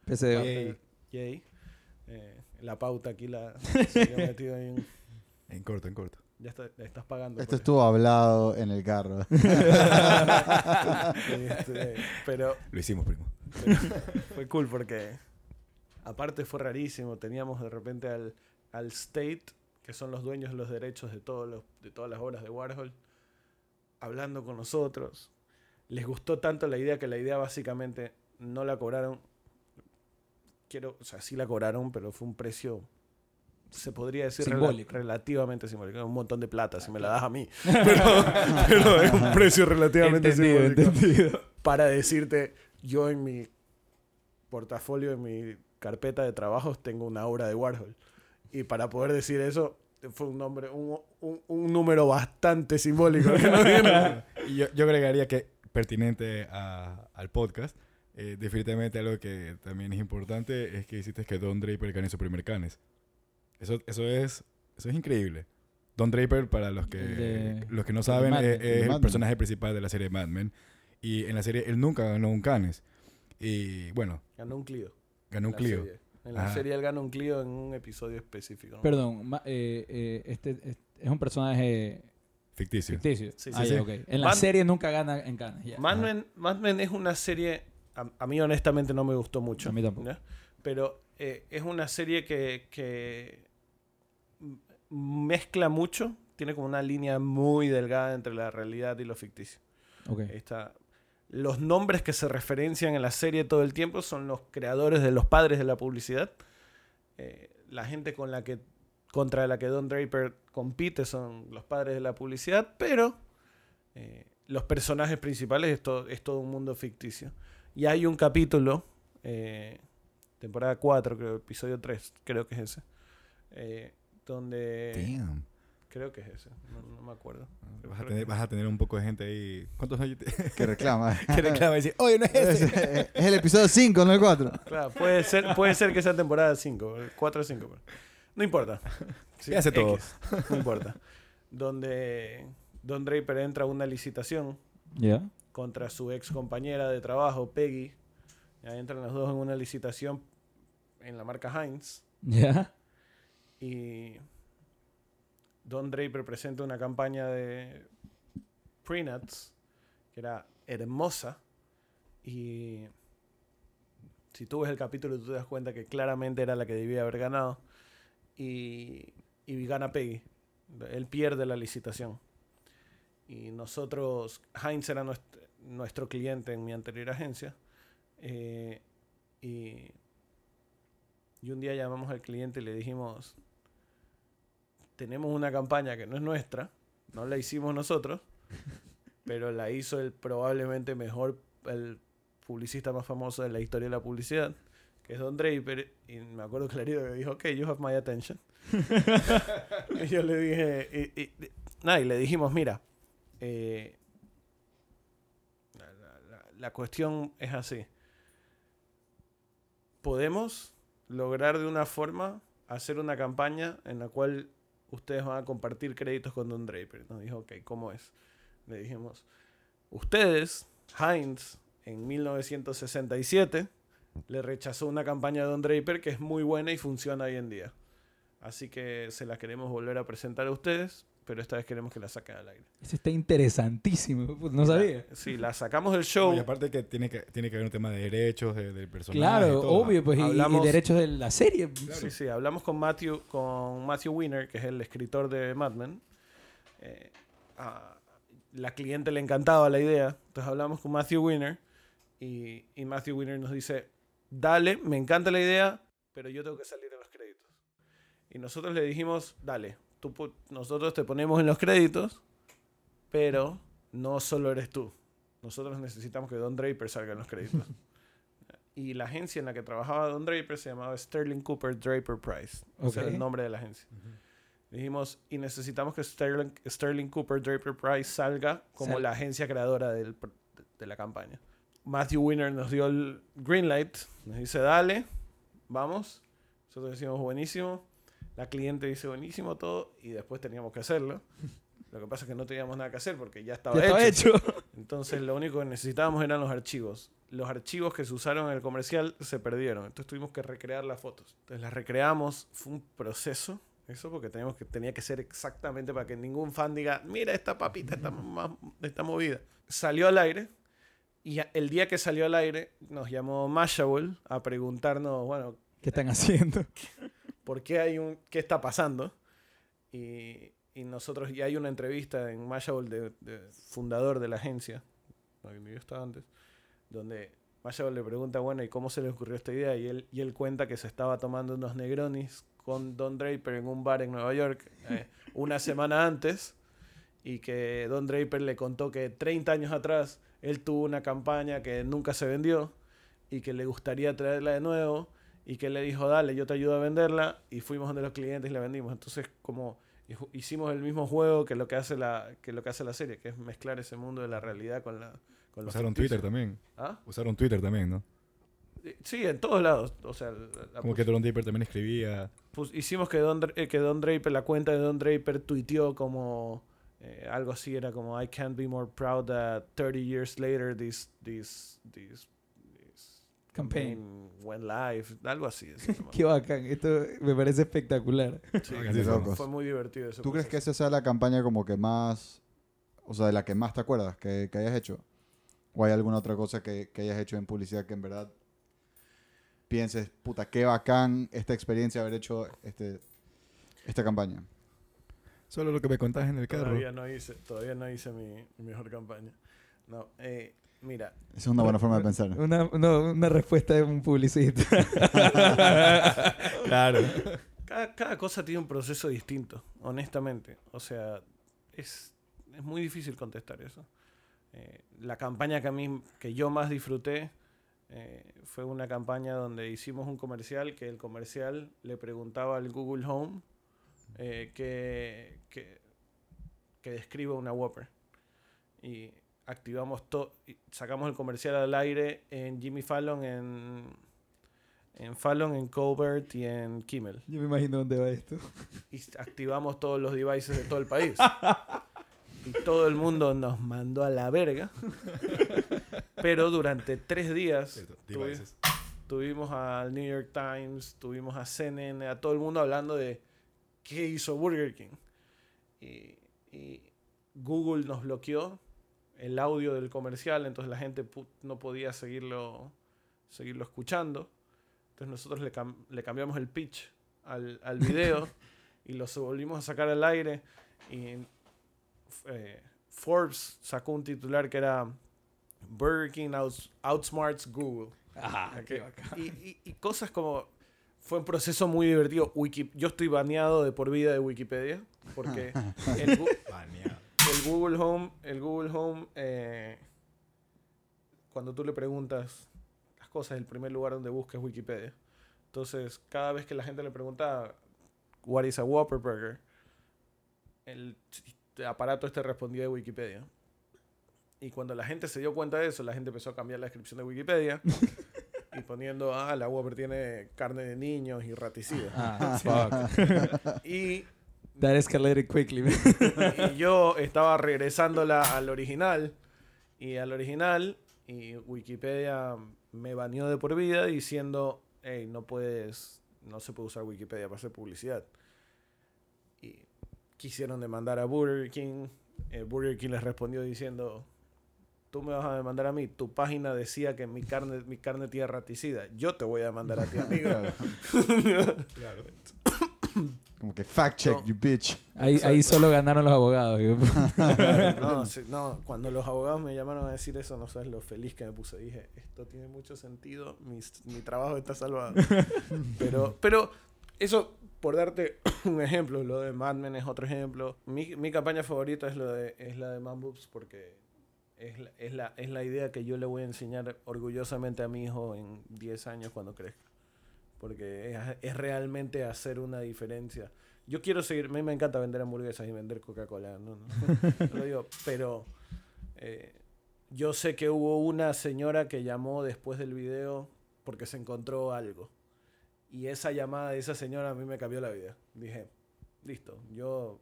PCD. parte- yay. Eh, la pauta aquí la se había metido ahí en- En corto, en corto. Ya está- estás pagando. Esto estuvo hablado en el carro. Este, pero Lo hicimos, primo. fue cool porque aparte fue rarísimo. Teníamos de repente al, al State, que son los dueños de los derechos de, todos los, de todas las obras de Warhol, hablando con nosotros. Les gustó tanto la idea que la idea básicamente no la cobraron. Quiero, o sea, sí la cobraron, pero fue un precio se podría decir Simbólico. relativamente simbólico. Es un montón de plata si me la das a mí. Pero, pero es un precio relativamente Entendido, simbólico. entendido. Para decirte, yo en mi portafolio, en mi carpeta de trabajos, tengo una obra de Warhol. Y para poder decir eso, fue un nombre, un, un- un número bastante simbólico. dieron. Y yo, yo agregaría que pertinente a- al podcast, eh, definitivamente algo que también es importante es que hiciste que Don Draper gane su primer Cannes. Eso, eso, es, eso es increíble. Don Draper, para los que, de- los que no saben, Mad es, Mad el personaje principal de la serie Mad Men. Y en la serie él nunca ganó un Cannes. Y bueno, Ganó un Clio. ganó un Clio. serie. En la Ajá. serie él gana un Clio en un episodio específico. ¿no? Perdón, ma- eh, eh, este es, es un personaje Ficticio. ficticio. Sí, Ah, sí, ya, sí. ok. En la Man- serie nunca gana en Cannes. ya. Mad Men, Mad Men es una serie, a, a mí honestamente no me gustó mucho. A mí tampoco. Pero eh, es una serie que, mezcla mucho, tiene como una línea muy delgada entre la realidad y lo ficticio. Está. Los nombres que se referencian en la serie todo el tiempo son los creadores de los padres de la publicidad. Eh, la gente con la que contra la que Don Draper compite son los padres de la publicidad, pero eh, los personajes principales es, to- es todo un mundo ficticio. Y hay un capítulo, eh, temporada 4, creo, episodio 3, creo que es ese, donde... Damn. Creo que es ese, no, no me acuerdo. Vas a, tener, vas a tener un poco de gente ahí. ¿Cuántos años te- Que reclama. que reclama y dice, oye, no es es, ese? es el episodio 5, no el 4. Claro, puede ser, puede ser que sea temporada 5, 4 o 5. No importa. Sí, ¿Qué hace todo? No importa. Donde Don Draper entra a una licitación ¿Ya? contra su ex compañera de trabajo, Peggy. Ya entran los dos en una licitación en la marca Heinz. ¿Ya? Y Don Draper presenta una campaña de Prenuts que era hermosa. Y si tú ves el capítulo, tú te das cuenta que claramente era la que debía haber ganado. Y, y gana Peggy. Él pierde la licitación. Y nosotros, Heinz era nuestro, cliente en mi anterior agencia. eh, y, y un día llamamos al cliente y le dijimos, tenemos una campaña que no es nuestra, no la hicimos nosotros, pero la hizo el probablemente mejor, el publicista más famoso de la historia de la publicidad, que es Don Draper, y me acuerdo clarito que dijo, ok, you have my attention. y yo le dije, y, y- nada, y le dijimos, mira, eh, la, la- la- la cuestión es así. Podemos lograr de una forma hacer una campaña en la cual ustedes van a compartir créditos con Don Draper. Nos dijo, ok, ¿cómo es? Le dijimos, ustedes, Heinz, en 1967, le rechazó una campaña de Don Draper que es muy buena y funciona hoy en día. Así que se la queremos volver a presentar a ustedes, pero esta vez queremos que la saquen al aire. Eso está interesantísimo. pues, No sabía. Sí, la sacamos del show. Y aparte que tiene que, tiene que haber un tema de derechos de- del personaje. Claro, y todo. obvio, pues, y- y, Hablamos- derechos de la serie. Sí, sí, hablamos con Matthew, con Matthew Winner, que es el escritor de Mad Men. Eh, a la cliente le encantaba la idea, entonces hablamos con Matthew Winner y, y Matthew Winner nos dice, dale, me encanta la idea, pero yo tengo que salir en los créditos. Y nosotros le dijimos, dale, tú, nosotros te ponemos en los créditos, pero no solo eres tú. Nosotros necesitamos que Don Draper salga en los créditos. y la agencia en la que trabajaba Don Draper se llamaba Sterling Cooper Draper Price. Ese era Ok. el nombre de la agencia. Dijimos, y necesitamos que Sterling, Sterling Cooper Draper Price salga como Sal- la agencia creadora del de la campaña. Matthew Winner nos dio el green light, nos dice, dale, vamos. Nosotros decimos, buenísimo. La cliente dice, buenísimo todo, y después teníamos que hacerlo. Lo que pasa es que no teníamos nada que hacer porque ya estaba, Ya estaba hecho. hecho. Entonces lo único que necesitábamos eran los archivos. Los archivos que se usaron en el comercial se perdieron. Entonces tuvimos que recrear las fotos. Entonces las recreamos. Fue un proceso. Eso porque teníamos que, tenía que ser exactamente para que ningún fan diga, mira esta papita está, más, está movida. Salió al aire. Y el día que salió al aire nos llamó Mashable a preguntarnos, bueno, ¿Qué están haciendo? por qué hay un qué está pasando. Y, y nosotros y hay una entrevista en Mashable de, fundador de la agencia donde yo antes donde Mashable le pregunta bueno y cómo se le ocurrió esta idea y él y él cuenta que se estaba tomando unos Negronis con Don Draper en un bar en Nueva York eh, una semana antes y que Don Draper le contó que 30 años atrás él tuvo una campaña que nunca se vendió y que le gustaría traerla de nuevo y que él le dijo, dale, yo te ayudo a venderla y fuimos donde los clientes y la vendimos. Entonces, como hicimos el mismo juego que lo que hace la, que lo que hace la serie, que es mezclar ese mundo de la realidad con la... Con Usaron. Twitter también. ¿Ah? Usaron Twitter también, ¿no? Eh, Sí, en todos lados. O sea, Como que Don Draper también escribía. pus- hicimos que Don, eh, que Don Draper, la cuenta de Don Draper tuiteó como eh, algo así, era como I can't be more proud that 30 years later this, this Campaign. went live, algo así. Qué bacán. Esto me parece espectacular. Sí, de fue- muy divertido eso. ¿Tú crees que esa sea la campaña como que más, o sea, de la que más te acuerdas que, que hayas hecho? ¿O hay alguna otra cosa que, que hayas hecho en publicidad que en verdad pienses, puta, qué bacán esta experiencia haber hecho este, esta campaña? Solo lo que me contás en el carro. Todavía no hice, todavía no hice mi, mi mejor campaña. No, eh, mira, Esa es una buena forma de pensar. Una, no, una respuesta de un publicista. Claro. cada, cada cosa tiene un proceso distinto, honestamente. O sea, es, es muy difícil contestar eso. Eh, la campaña que a mí, que yo más disfruté, eh, fue una campaña donde hicimos un comercial que el comercial le preguntaba al Google Home eh, que, que, que describa una Whopper. Y activamos todo, sacamos el comercial al aire en Jimmy Fallon, en, en Fallon, en Colbert y en Kimmel. Yo me imagino dónde va esto. Y activamos todos los devices de todo el país. y todo el mundo nos mandó a la verga. Pero durante tres días tuvi- tuvimos al New York Times, tuvimos a CNN, a todo el mundo hablando de qué hizo Burger King. Y, y Google nos bloqueó el audio del comercial, entonces la gente no podía seguirlo, seguirlo escuchando. Entonces nosotros le, cam- le cambiamos el pitch al, al video y lo volvimos a sacar al aire. Y eh, Forbes sacó un titular que era Burger King outs- outsmarts Google. Ah, Ok. qué bacán. Y, y- y cosas como. Fue un proceso muy divertido. Wiki, yo estoy baneado de por vida de Wikipedia. Porque el. El Google Home. El Google Home. eh, cuando tú le preguntas las cosas, el primer lugar donde busca es Wikipedia. Entonces, cada vez que la gente le pregunta. What is a Whopper Burger? El aparato este respondía de Wikipedia. Y cuando la gente se dio cuenta de eso, la gente empezó a cambiar la descripción de Wikipedia y poniendo, ah, la Whopper tiene carne de niños y raticida. Ah, fuck. Y, That escalated quickly. man. y yo estaba regresándola al original y al original y Wikipedia me baneó de por vida diciendo, hey, no puedes, no se puede usar Wikipedia para hacer publicidad. Y quisieron demandar a Burger King. Eh, Burger King les respondió diciendo, tú me vas a demandar a mí. Tu página decía que mi carne, mi carne tiene raticida. Yo te voy a demandar a ti, amigo. Claro. Como que fact check, No. you bitch. Ahí, ahí solo ganaron los abogados. no, sí, no, cuando los abogados me llamaron a decir eso, no sabes lo feliz que me puse. Dije, esto tiene mucho sentido, mi, mi trabajo está salvado. pero, pero eso, por darte un ejemplo, lo de Mad Men es otro ejemplo. Mi, mi campaña favorita es, lo de, es la de Man Boobs porque es la, es, la, es la idea que yo le voy a enseñar orgullosamente a mi hijo en 10 años cuando crezca. Porque es, es realmente hacer una diferencia. Yo quiero seguir, a mí me encanta vender hamburguesas y vender Coca-Cola, no, lo digo, pero eh, yo sé que hubo una señora que llamó después del video porque se encontró algo. Y esa llamada de esa señora a mí me cambió la vida. Dije, listo, yo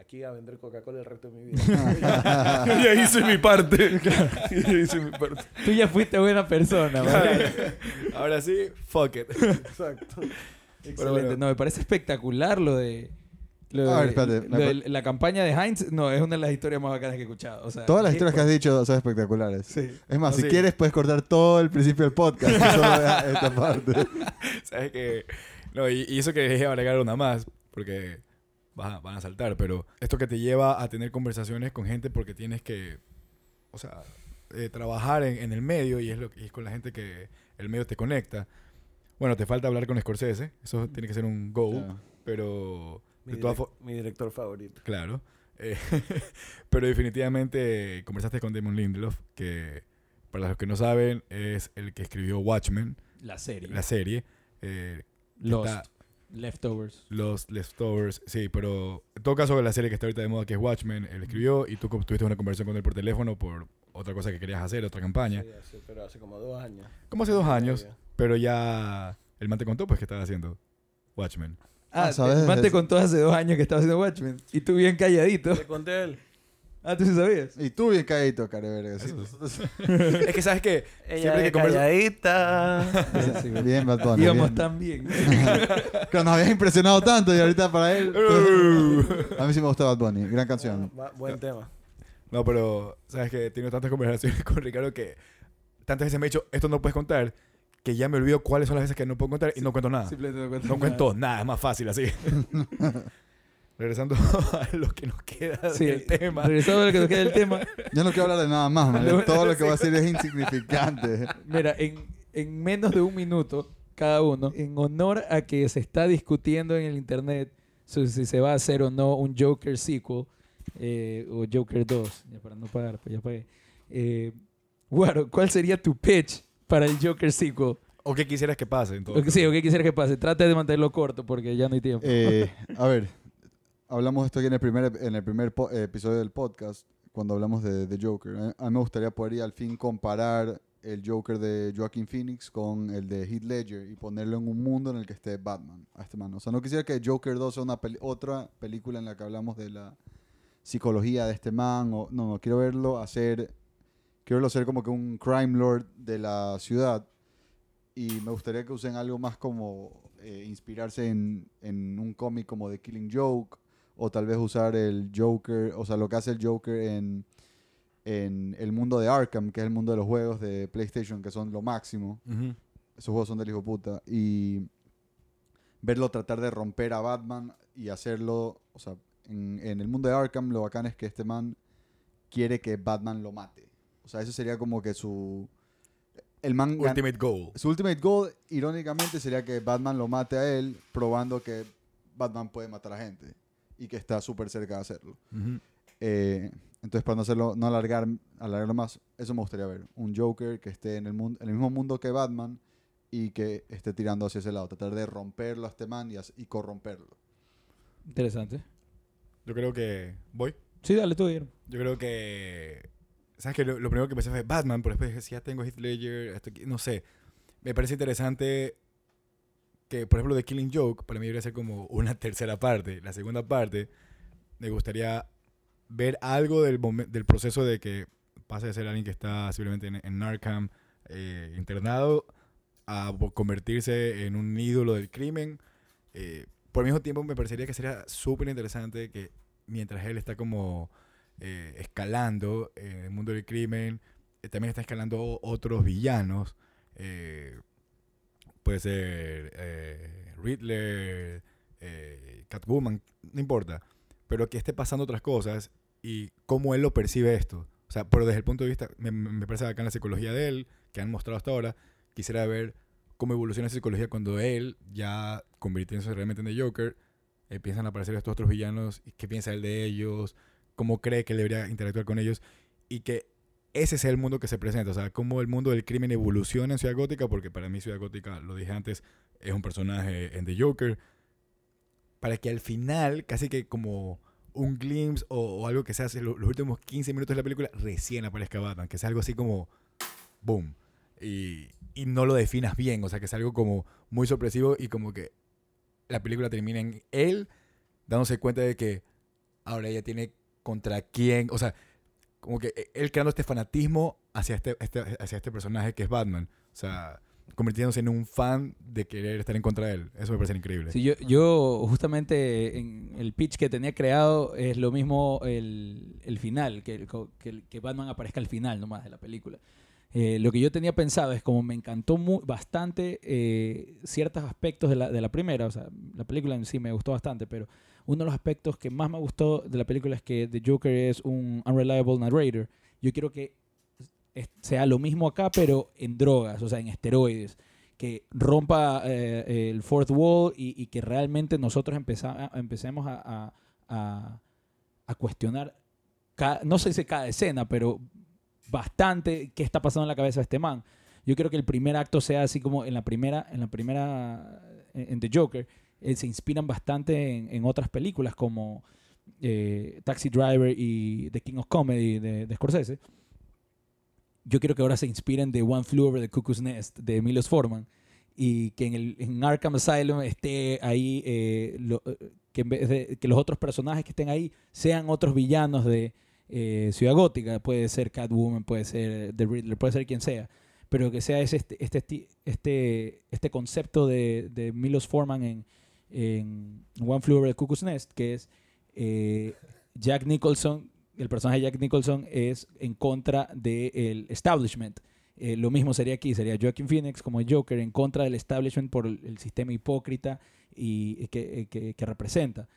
aquí a vender Coca-Cola el resto de mi vida. ya hice mi parte. ya hice mi parte. Tú ya fuiste buena persona. Ahora sí, fuck it. Exacto. Excelente. bueno. No, me parece espectacular lo de. Lo A de- ver, espérate, lo de la campaña de Heinz, no, es una de las historias más bacanas que he escuchado. O sea, Todas las historias que has dicho son espectaculares. Sí. Es más, No, si sí. quieres puedes cortar todo el principio del podcast. esta parte. ¿Sabes que No, y, y eso que dejé agregar una más, porque van a, van a saltar, pero esto que te lleva a tener conversaciones con gente porque tienes que, o sea, eh, trabajar en, en el medio y es, lo, y es con la gente que el medio te conecta. Bueno, te falta hablar con Scorsese. Eso tiene que ser un go. Claro. Pero, Mi, de todas direc- fo- mi director favorito. claro. Eh, pero definitivamente conversaste con Damon Lindelof, que para los que no saben es el que escribió Watchmen, La serie. la serie. Eh, Lost. está- Leftovers. Los Leftovers, sí, pero en todo caso la serie que está ahorita de moda que es Watchmen, él escribió y tú tuviste una conversación con él por teléfono por otra cosa que querías hacer, otra campaña. Sí, hace- pero hace como dos años. Como hace dos años, pero ya el man te contó pues que estaba haciendo Watchmen. Ah, Ah, ¿sabes? el man te contó hace dos años que estaba haciendo Watchmen. Y tú bien calladito. Le conté a él. Ah, ¿tú sí sabías? Y tú bien caído, careverga. sí. es que sabes que Ella siempre que converso- calladita. Sí, güey. Bien, Bad Bunny. Íbamos bien. tan bien. Claro, nos habías impresionado tanto y ahorita para él. a mí sí me gusta Bad Bunny. Gran canción. Va- buen tema. No, pero sabes que he tenido tantas conversaciones con Ricardo que tantas veces me ha dicho, esto no puedes contar, que ya me olvido cuáles son las veces que no puedo contar y no cuento nada. Simplemente no cuento No nada. cuento nada, es más fácil así. Regresando a lo que nos queda Sí, del tema. regresando a lo que nos queda del tema. Yo no quiero hablar de nada más, man. Todo lo que voy a decir es insignificante. Mira, en, en menos de un minuto cada uno, en honor a que se está discutiendo en el internet so- si se va a hacer o no un Joker sequel eh, o Joker 2, ya para no pagar, pues ya pagué. Eh, Guaro, ¿cuál sería tu pitch para el Joker sequel? ¿O qué quisieras que pase? En todo O que- sí, o qué quisiera que pase. Trata de mantenerlo corto porque ya no hay tiempo. Eh, a ver, hablamos de esto aquí en el primer, en el primer episodio del podcast, cuando hablamos de, Joker. A- mí me gustaría poder al fin comparar el Joker de Joaquin Phoenix con el de Heath Ledger y ponerlo en un mundo en el que esté Batman a este man. O sea, no quisiera que Joker 2 sea una peli- otra película en la que hablamos de la psicología de este man. O, no, no, quiero verlo hacer, quiero verlo ser como que un crime lord de la ciudad y me gustaría que usen algo más como eh, inspirarse en, en un cómic como The Killing Joke o tal vez usar el Joker, o sea, lo que hace el Joker en, en el mundo de Arkham, que es el mundo de los juegos de PlayStation, que son lo máximo. Esos juegos son del hijo puta. Y verlo tratar de romper a Batman y hacerlo, o sea, en, en el mundo de Arkham lo bacán es que este man quiere que Batman lo mate. O sea, eso sería como que su... El man Ultimate Goal. su ultimate goal, irónicamente, sería que Batman lo mate a él, probando que Batman puede matar a gente y que está súper cerca de hacerlo. Eh, entonces, para no hacerlo, no alargar, alargarlo más, eso me gustaría ver. Un Joker que esté en el, mundo, en el mismo mundo que Batman y que esté tirando hacia ese lado. Tratar de romperlo a este man y, corromperlo. Interesante. Yo creo que... ¿Voy? Sí, dale tú, Guillermo. Yo creo que... ¿Sabes que lo, lo primero que pensé fue Batman, pero después dije, si ya tengo Heath Ledger, esto aquí- no sé. Me parece interesante que, por ejemplo, The Killing Joke, para mí debería ser como una tercera parte. La segunda parte, me gustaría ver algo del, del proceso de que pase de ser alguien que está simplemente en, en eh, internado a convertirse en un ídolo del crimen. Eh, por el mismo tiempo me parecería que sería súper interesante que mientras él está como eh, escalando en el mundo del crimen, también está escalando otros villanos. Puede ser eh, Riddler, eh, Catwoman, no importa. Pero que esté pasando otras cosas y cómo él lo percibe esto. O sea, pero desde el punto de vista, me, me parece acá la psicología de él, que han mostrado hasta ahora, quisiera ver cómo evoluciona esa psicología cuando él, ya convirtiéndose realmente en The Joker, empiezan a aparecer estos otros villanos, y qué piensa él de ellos, cómo cree que él debería interactuar con ellos, y que ese sea el mundo que se presenta, o sea, cómo el mundo del crimen evoluciona en Ciudad Gótica, porque para mí Ciudad Gótica, lo dije antes, es un personaje en The Joker, para que al final, casi que como un glimpse o, algo que se hace lo- los últimos 15 minutos de la película, recién aparezca Batman, que sea algo así como boom. Y, y no lo definas bien, o sea, que es algo como muy sorpresivo y como que la película termina en él dándose cuenta de que ahora ella tiene contra quién, o sea, como que él creando este fanatismo hacia este, este- hacia este personaje que es Batman, o sea, convirtiéndose en un fan de querer estar en contra de él. Eso me parece increíble. Sí, yo, yo justamente en el pitch que tenía creado es lo mismo el, el final, que, que, Batman aparezca al final nomás de la película. Eh, lo que yo tenía pensado es como me encantó mu- bastante eh, ciertos aspectos de la, de la primera, o sea, la película en sí me gustó bastante, pero uno de los aspectos que más me gustó de la película es que The Joker es un unreliable narrator. Yo quiero que sea lo mismo acá, pero en drogas, o sea, en esteroides. Que rompa eh, el fourth wall y, y que realmente nosotros empeza- empecemos a, a- a- a cuestionar, ca- no sé si cada escena, pero bastante qué está pasando en la cabeza de este man. Yo creo que el primer acto sea así como en la primera, en la primera, en, en The Joker, eh, se inspiran bastante en, en otras películas como eh, Taxi Driver y The King of Comedy de, Scorsese. Yo quiero que ahora se inspiren de One Flew Over the Cuckoo's Nest de Milos Forman y que en, el, Arkham Asylum esté ahí, eh, que, los otros personajes que estén ahí sean otros villanos de Ciudad Gótica. Puede ser Catwoman, puede ser The Riddler, puede ser quien sea. Pero que sea ese, este, este, este, este concepto de, de Milos Forman en, en One Flew Over the Cuckoo's Nest, que es eh, Jack Nicholson, el personaje de Jack Nicholson es en contra del establishment. Eh, lo mismo sería aquí, sería Joaquin Phoenix como Joker en contra del establishment por el, sistema hipócrita y eh, que- que representa.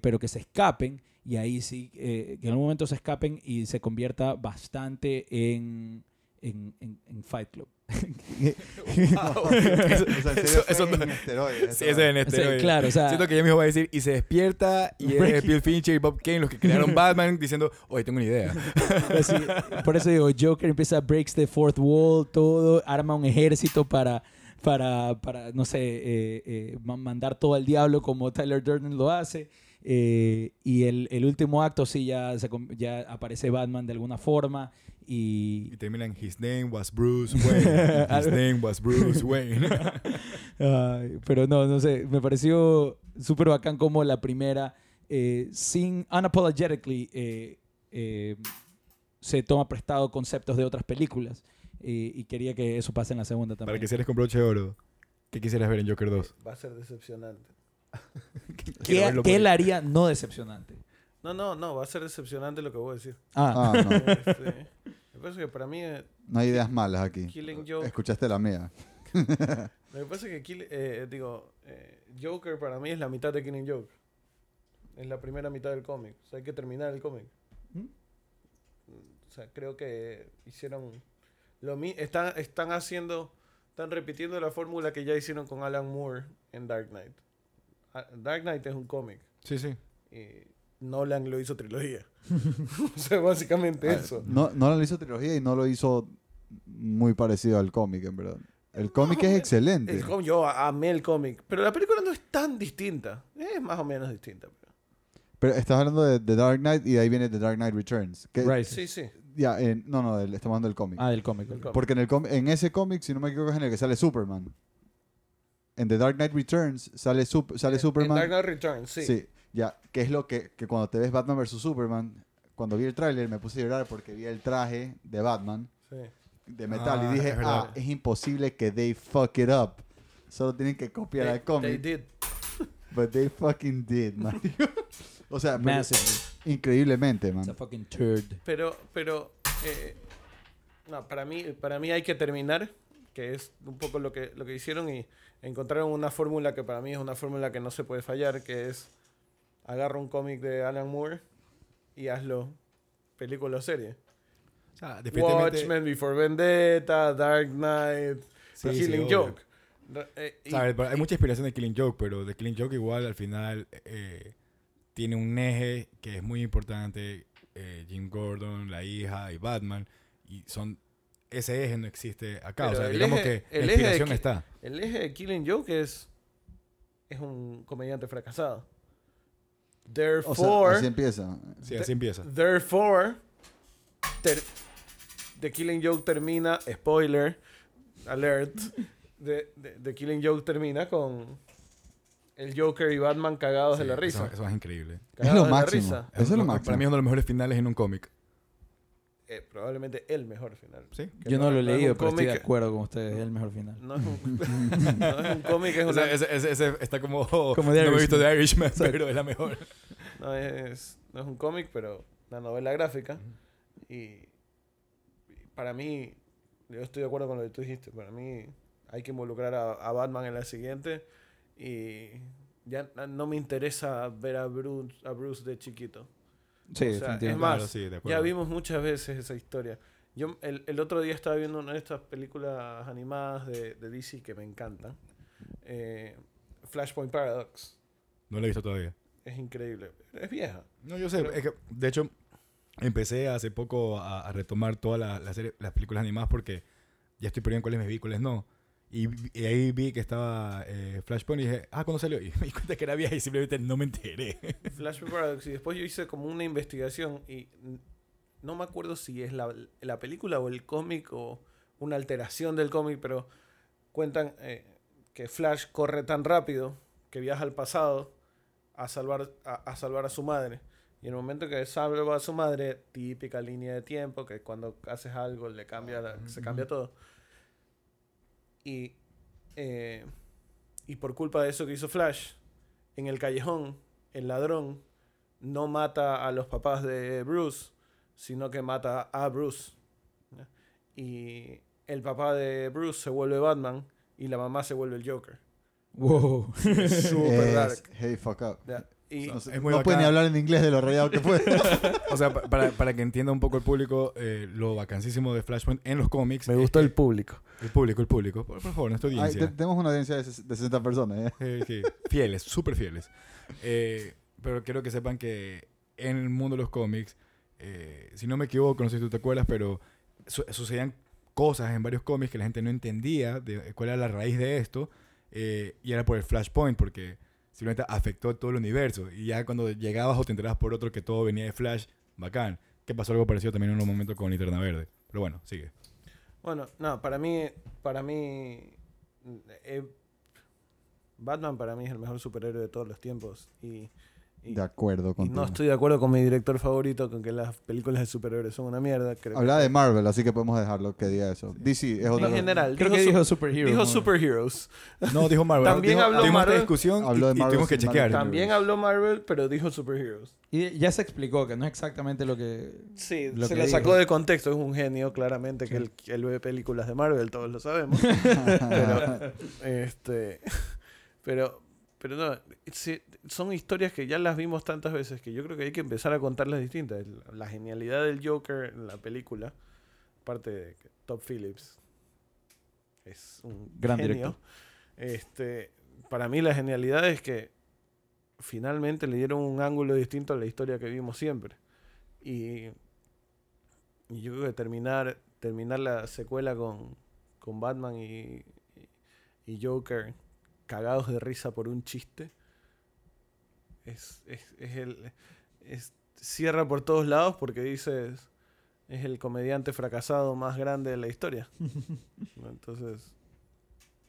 Pero que se escapen y ahí sí, que en algún momento se escapen y se convierta bastante en, en- en Fight Club. O sea, Eso- fue eso no- en esteroides, Sí, eso. ese es en O este. sea, claro, o sea, Siento que ella mismo va a decir, y se despierta, y es Bill Fincher y Bob Kane los que crearon Batman, diciendo, oye, tengo una idea. Así, por eso digo, Joker empieza a breaks the fourth wall, todo, arma un ejército para, para, para no sé, eh, eh, ma- mandar todo al diablo como Tyler Durden lo hace. eh, y el, el último acto sí ya, se ya aparece Batman de alguna forma y... Y terminan, his name was Bruce Wayne. His name was Bruce Wayne. Ay, pero no, no sé, me pareció súper bacán como la primera, eh, sin unapologetically, eh, eh, se toma prestado conceptos de otras películas. eh, y quería que eso pase en la segunda Para también. que cierres con broche de oro. ¿Qué quisieras ver en Joker 2? Va a ser decepcionante. ¿Qué, qué él haría no decepcionante? No, no, no, va a ser decepcionante lo que voy a decir. Ah, Ah, no. Este, me parece que para mí eh, No hay ideas malas aquí. Killing Joke Escuchaste la mía. Lo que pasa es que Kill- eh, digo, eh, Joker para mí es la mitad de Killing Joke. Es la primera mitad del cómic. O sea, hay que terminar el cómic. ¿Mm? O sea, creo que hicieron lo mi están están haciendo están repitiendo la fórmula que ya hicieron con Alan Moore en Dark Knight. Ah, Dark Knight es un cómic Sí, sí. y Nolan lo hizo trilogía. o sea, básicamente eso. No, no lo hizo trilogía y no lo hizo muy parecido al cómic, en verdad. El cómic es el- excelente. El cómic- yo amé el cómic, pero la película no es tan distinta. Es más o menos distinta. pero- Pero estás hablando de The Dark Knight y de ahí viene The Dark Knight Returns. Que, Right. Sí, sí. Ya, en- no, no, el- estamos hablando del cómic. Ah, del cómic. del cómic. Porque en, el com- en ese cómic, si no me equivoco, es en el que sale Superman. En The Dark Knight Returns sale, Sup- sale En- Superman. En Dark Knight Returns, sí. Sí, ya, que es lo que, que cuando te ves Batman vs. Superman, cuando vi el tráiler me puse a llorar porque vi el traje de Batman sí. de metal Ah, y dije, es ah, es imposible que they fuck it up. Solo tienen que copiar They- al cómic. they did. But they fucking did, man. o sea, increíblemente, man. It's a fucking turd. Pero, pero, eh, no, para mí, para mí hay que terminar, que es un poco lo que, lo que hicieron y encontraron una fórmula que para mí es una fórmula que no se puede fallar, que es agarra un cómic de Alan Moore y hazlo película o serie. O sea, definitivamente... Watchmen, Before Vendetta, Dark Knight, Sí, Killing. Joke. Eh, y- ¿Sabes? Hay mucha inspiración de Killing Joke, pero de Killing Joke igual al final eh, tiene un eje que es muy importante. eh, Jim Gordon, la hija y Batman. Y son ese eje no existe acá. Pero o sea, digamos eje- que la de inspiración está. El eje de Killing Joke es, es un comediante fracasado. O Therefore, sea, así empieza. Sí, así empieza. therefore ter- The Killing Joke termina, spoiler, alert, The, The- The Killing Joke termina con el Joker y Batman cagados de Sí, la eso- risa. Eso, es increíble. Es lo de la máximo. risa. Eso es lo Para máximo. mí es uno de los mejores finales en un cómic. Eh, probablemente el mejor final. ¿Sí? Yo no lo he leído, pero estoy de acuerdo con ustedes. Es el mejor final. No es un, no es un cómic, es una, Ese, ese- ese- ese está como... Como no The he visto Irishman. The Irishman, Exacto. pero es la mejor. no es, no es un cómic, pero una novela gráfica. Y, y para mí, yo estoy de acuerdo con lo que tú dijiste. Para mí hay que involucrar a, a Batman en la siguiente. Y ya no me interesa ver a Bruce, a Bruce de chiquito. Sí, O sea, definitivamente. es más, Claro, sí, de Ya vimos muchas veces esa historia. Yo el, el otro día estaba viendo una de estas películas animadas de, de DC que me encantan. Eh, Flashpoint Paradox. No lo he visto todavía. Es increíble. Es vieja. No, yo sé. Pero- es que, de hecho, empecé hace poco a, a retomar todas la- la las películas animadas porque ya estoy perdiendo cuáles me vi, cuáles no. Y, ahí vi que estaba eh, Flashpoint y dije, ah, ¿cuándo salió? Y me di cuenta que era vieja y simplemente no me enteré. Flashpoint Paradox. Y después yo hice como una investigación y no me acuerdo si es la, la película o el cómic o una alteración del cómic, pero cuentan eh, que Flash corre tan rápido que viaja al pasado a salvar a, a salvar a su madre. Y en el momento que salva a su madre, típica línea de tiempo, que cuando haces algo le cambia la- se cambia todo. Y, eh, y por culpa de eso que hizo Flash, en el callejón, el ladrón no mata a los papás de Bruce, sino que mata a Bruce. ¿ya? Y el papá de Bruce se vuelve Batman y la mamá se vuelve el Joker. Wow. Super Es dark. Heavy fuck up. ¿ya? Y No, sé, es muy no puede bacán. ni hablar en inglés de lo rayado que fue. o sea, pa- para, para que entienda un poco el público, eh, lo vacancísimo de Flashpoint en los cómics. me gustó el público. El público, el público. Por, por favor, nuestra Ay, audiencia. te- tenemos una audiencia de, ses- de 60 personas. ¿eh? Eh, sí, fieles, súper fieles. Eh, pero quiero que sepan que en el mundo de los cómics, eh, si no me equivoco, no sé si tú te acuerdas, pero su- sucedían cosas en varios cómics que la gente no entendía de cuál era la raíz de esto, eh, y era por el Flashpoint, porque simplemente afectó todo el universo. Y ya cuando llegabas o te enterabas por otro que todo venía de Flash, bacán. Que pasó algo parecido también en un momento con Linterna Verde. Pero bueno, sigue. Bueno, no, para mí, para mí, eh, Batman para mí es el mejor superhéroe de todos los tiempos. Y, y- De acuerdo y contigo. no estoy de acuerdo con mi director favorito con que las películas de superhéroes son una mierda. Creo Hablaba que- de Marvel, así que podemos dejarlo que diga eso. DC es otra En general, Creo dijo que dijo Superhero. dijo superheroes. No, dijo Marvel. También Dijo- habló tuvimos Marvel. discusión y- Habló de y, Marvel tuvimos que chequear. Universe. También habló Marvel, pero dijo superheroes. Y ya se explicó que no es exactamente lo que... Sí, Lo se que la dijo. sacó de contexto. Es un genio, claramente, que él, él ve películas de Marvel, todos lo sabemos. pero, este, pero, pero no, son historias que ya las vimos tantas veces que yo creo que hay que empezar a contarlas distintas. La genialidad del Joker en la película, aparte de que Top Phillips es un Gran genio. director. Este, para mí la genialidad es que finalmente le dieron un ángulo distinto a la historia que vimos siempre. Y, y yo creo que terminar, terminar la secuela con, con Batman y, y Joker cagados de risa por un chiste es, es, es el es- cierra por todos lados porque dices es el comediante fracasado más grande de la historia. Entonces,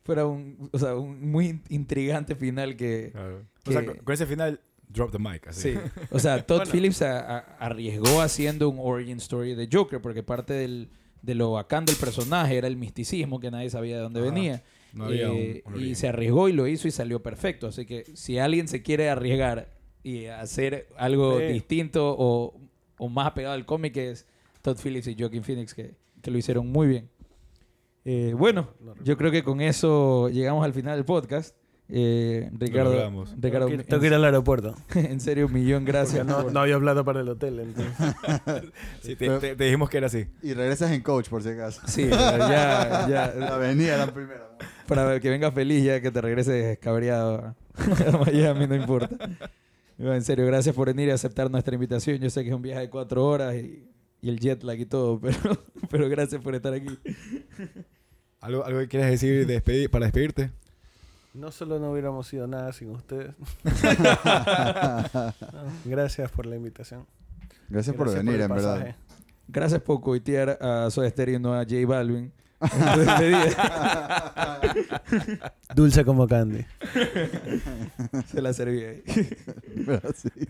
Fuera un, o sea, un muy in- intrigante final que... Claro. O sea, que- con, con ese final, drop the mic. Así. Sí. O sea, Todd Bueno. Phillips a- a- arriesgó haciendo un origin story de Joker porque parte del, de lo bacán del personaje era el misticismo que nadie sabía de dónde Ajá. venía. No había Eh, un- un y se arriesgó y lo hizo y salió perfecto. Así que si alguien se quiere arriesgar y hacer algo Sí. distinto o, o más apegado al cómic es Todd Phillips y Joaquin Phoenix que, que lo hicieron muy bien. Eh, bueno, no yo creo que con eso llegamos al final del podcast. Eh, Ricardo. Ricardo tengo que, ir- tengo que ir al aeropuerto. en, serio, un millón gracias. No, por- no había plata para el hotel. Entonces. Sí, te, te- te dijimos que era así. Y regresas en coach, por si acaso. Sí, ya, La ya, avenida la primera. Para que vengas feliz ya que te regreses cabreado a Miami, no importa. En serio, gracias por venir y aceptar nuestra invitación. Yo sé que es un viaje de cuatro horas y, y el jet lag y todo, pero, pero gracias por estar aquí. ¿Algo, algo que quieras decir despedir, para despedirte? No solo no hubiéramos sido nada sin ustedes. Gracias por la invitación. Gracias por venir, en verdad. Gracias por coitear a Soda Stereo y no a J Balvin. Dulce como candy. Se la serví ahí.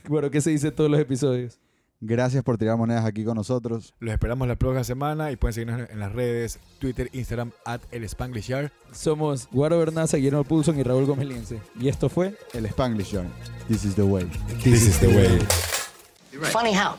Bueno, ¿qué se dice en todos los episodios? Gracias por tirar monedas aquí con nosotros. Los esperamos la próxima semana y pueden seguirnos en las redes Twitter, Instagram, at el Spanglish Yard. Somos Guaro Bernaza, Guillermo Pulson y Raúl Gómez Liense. Y esto fue El Spanglish Journey. This is the way. This is the way. Funny how?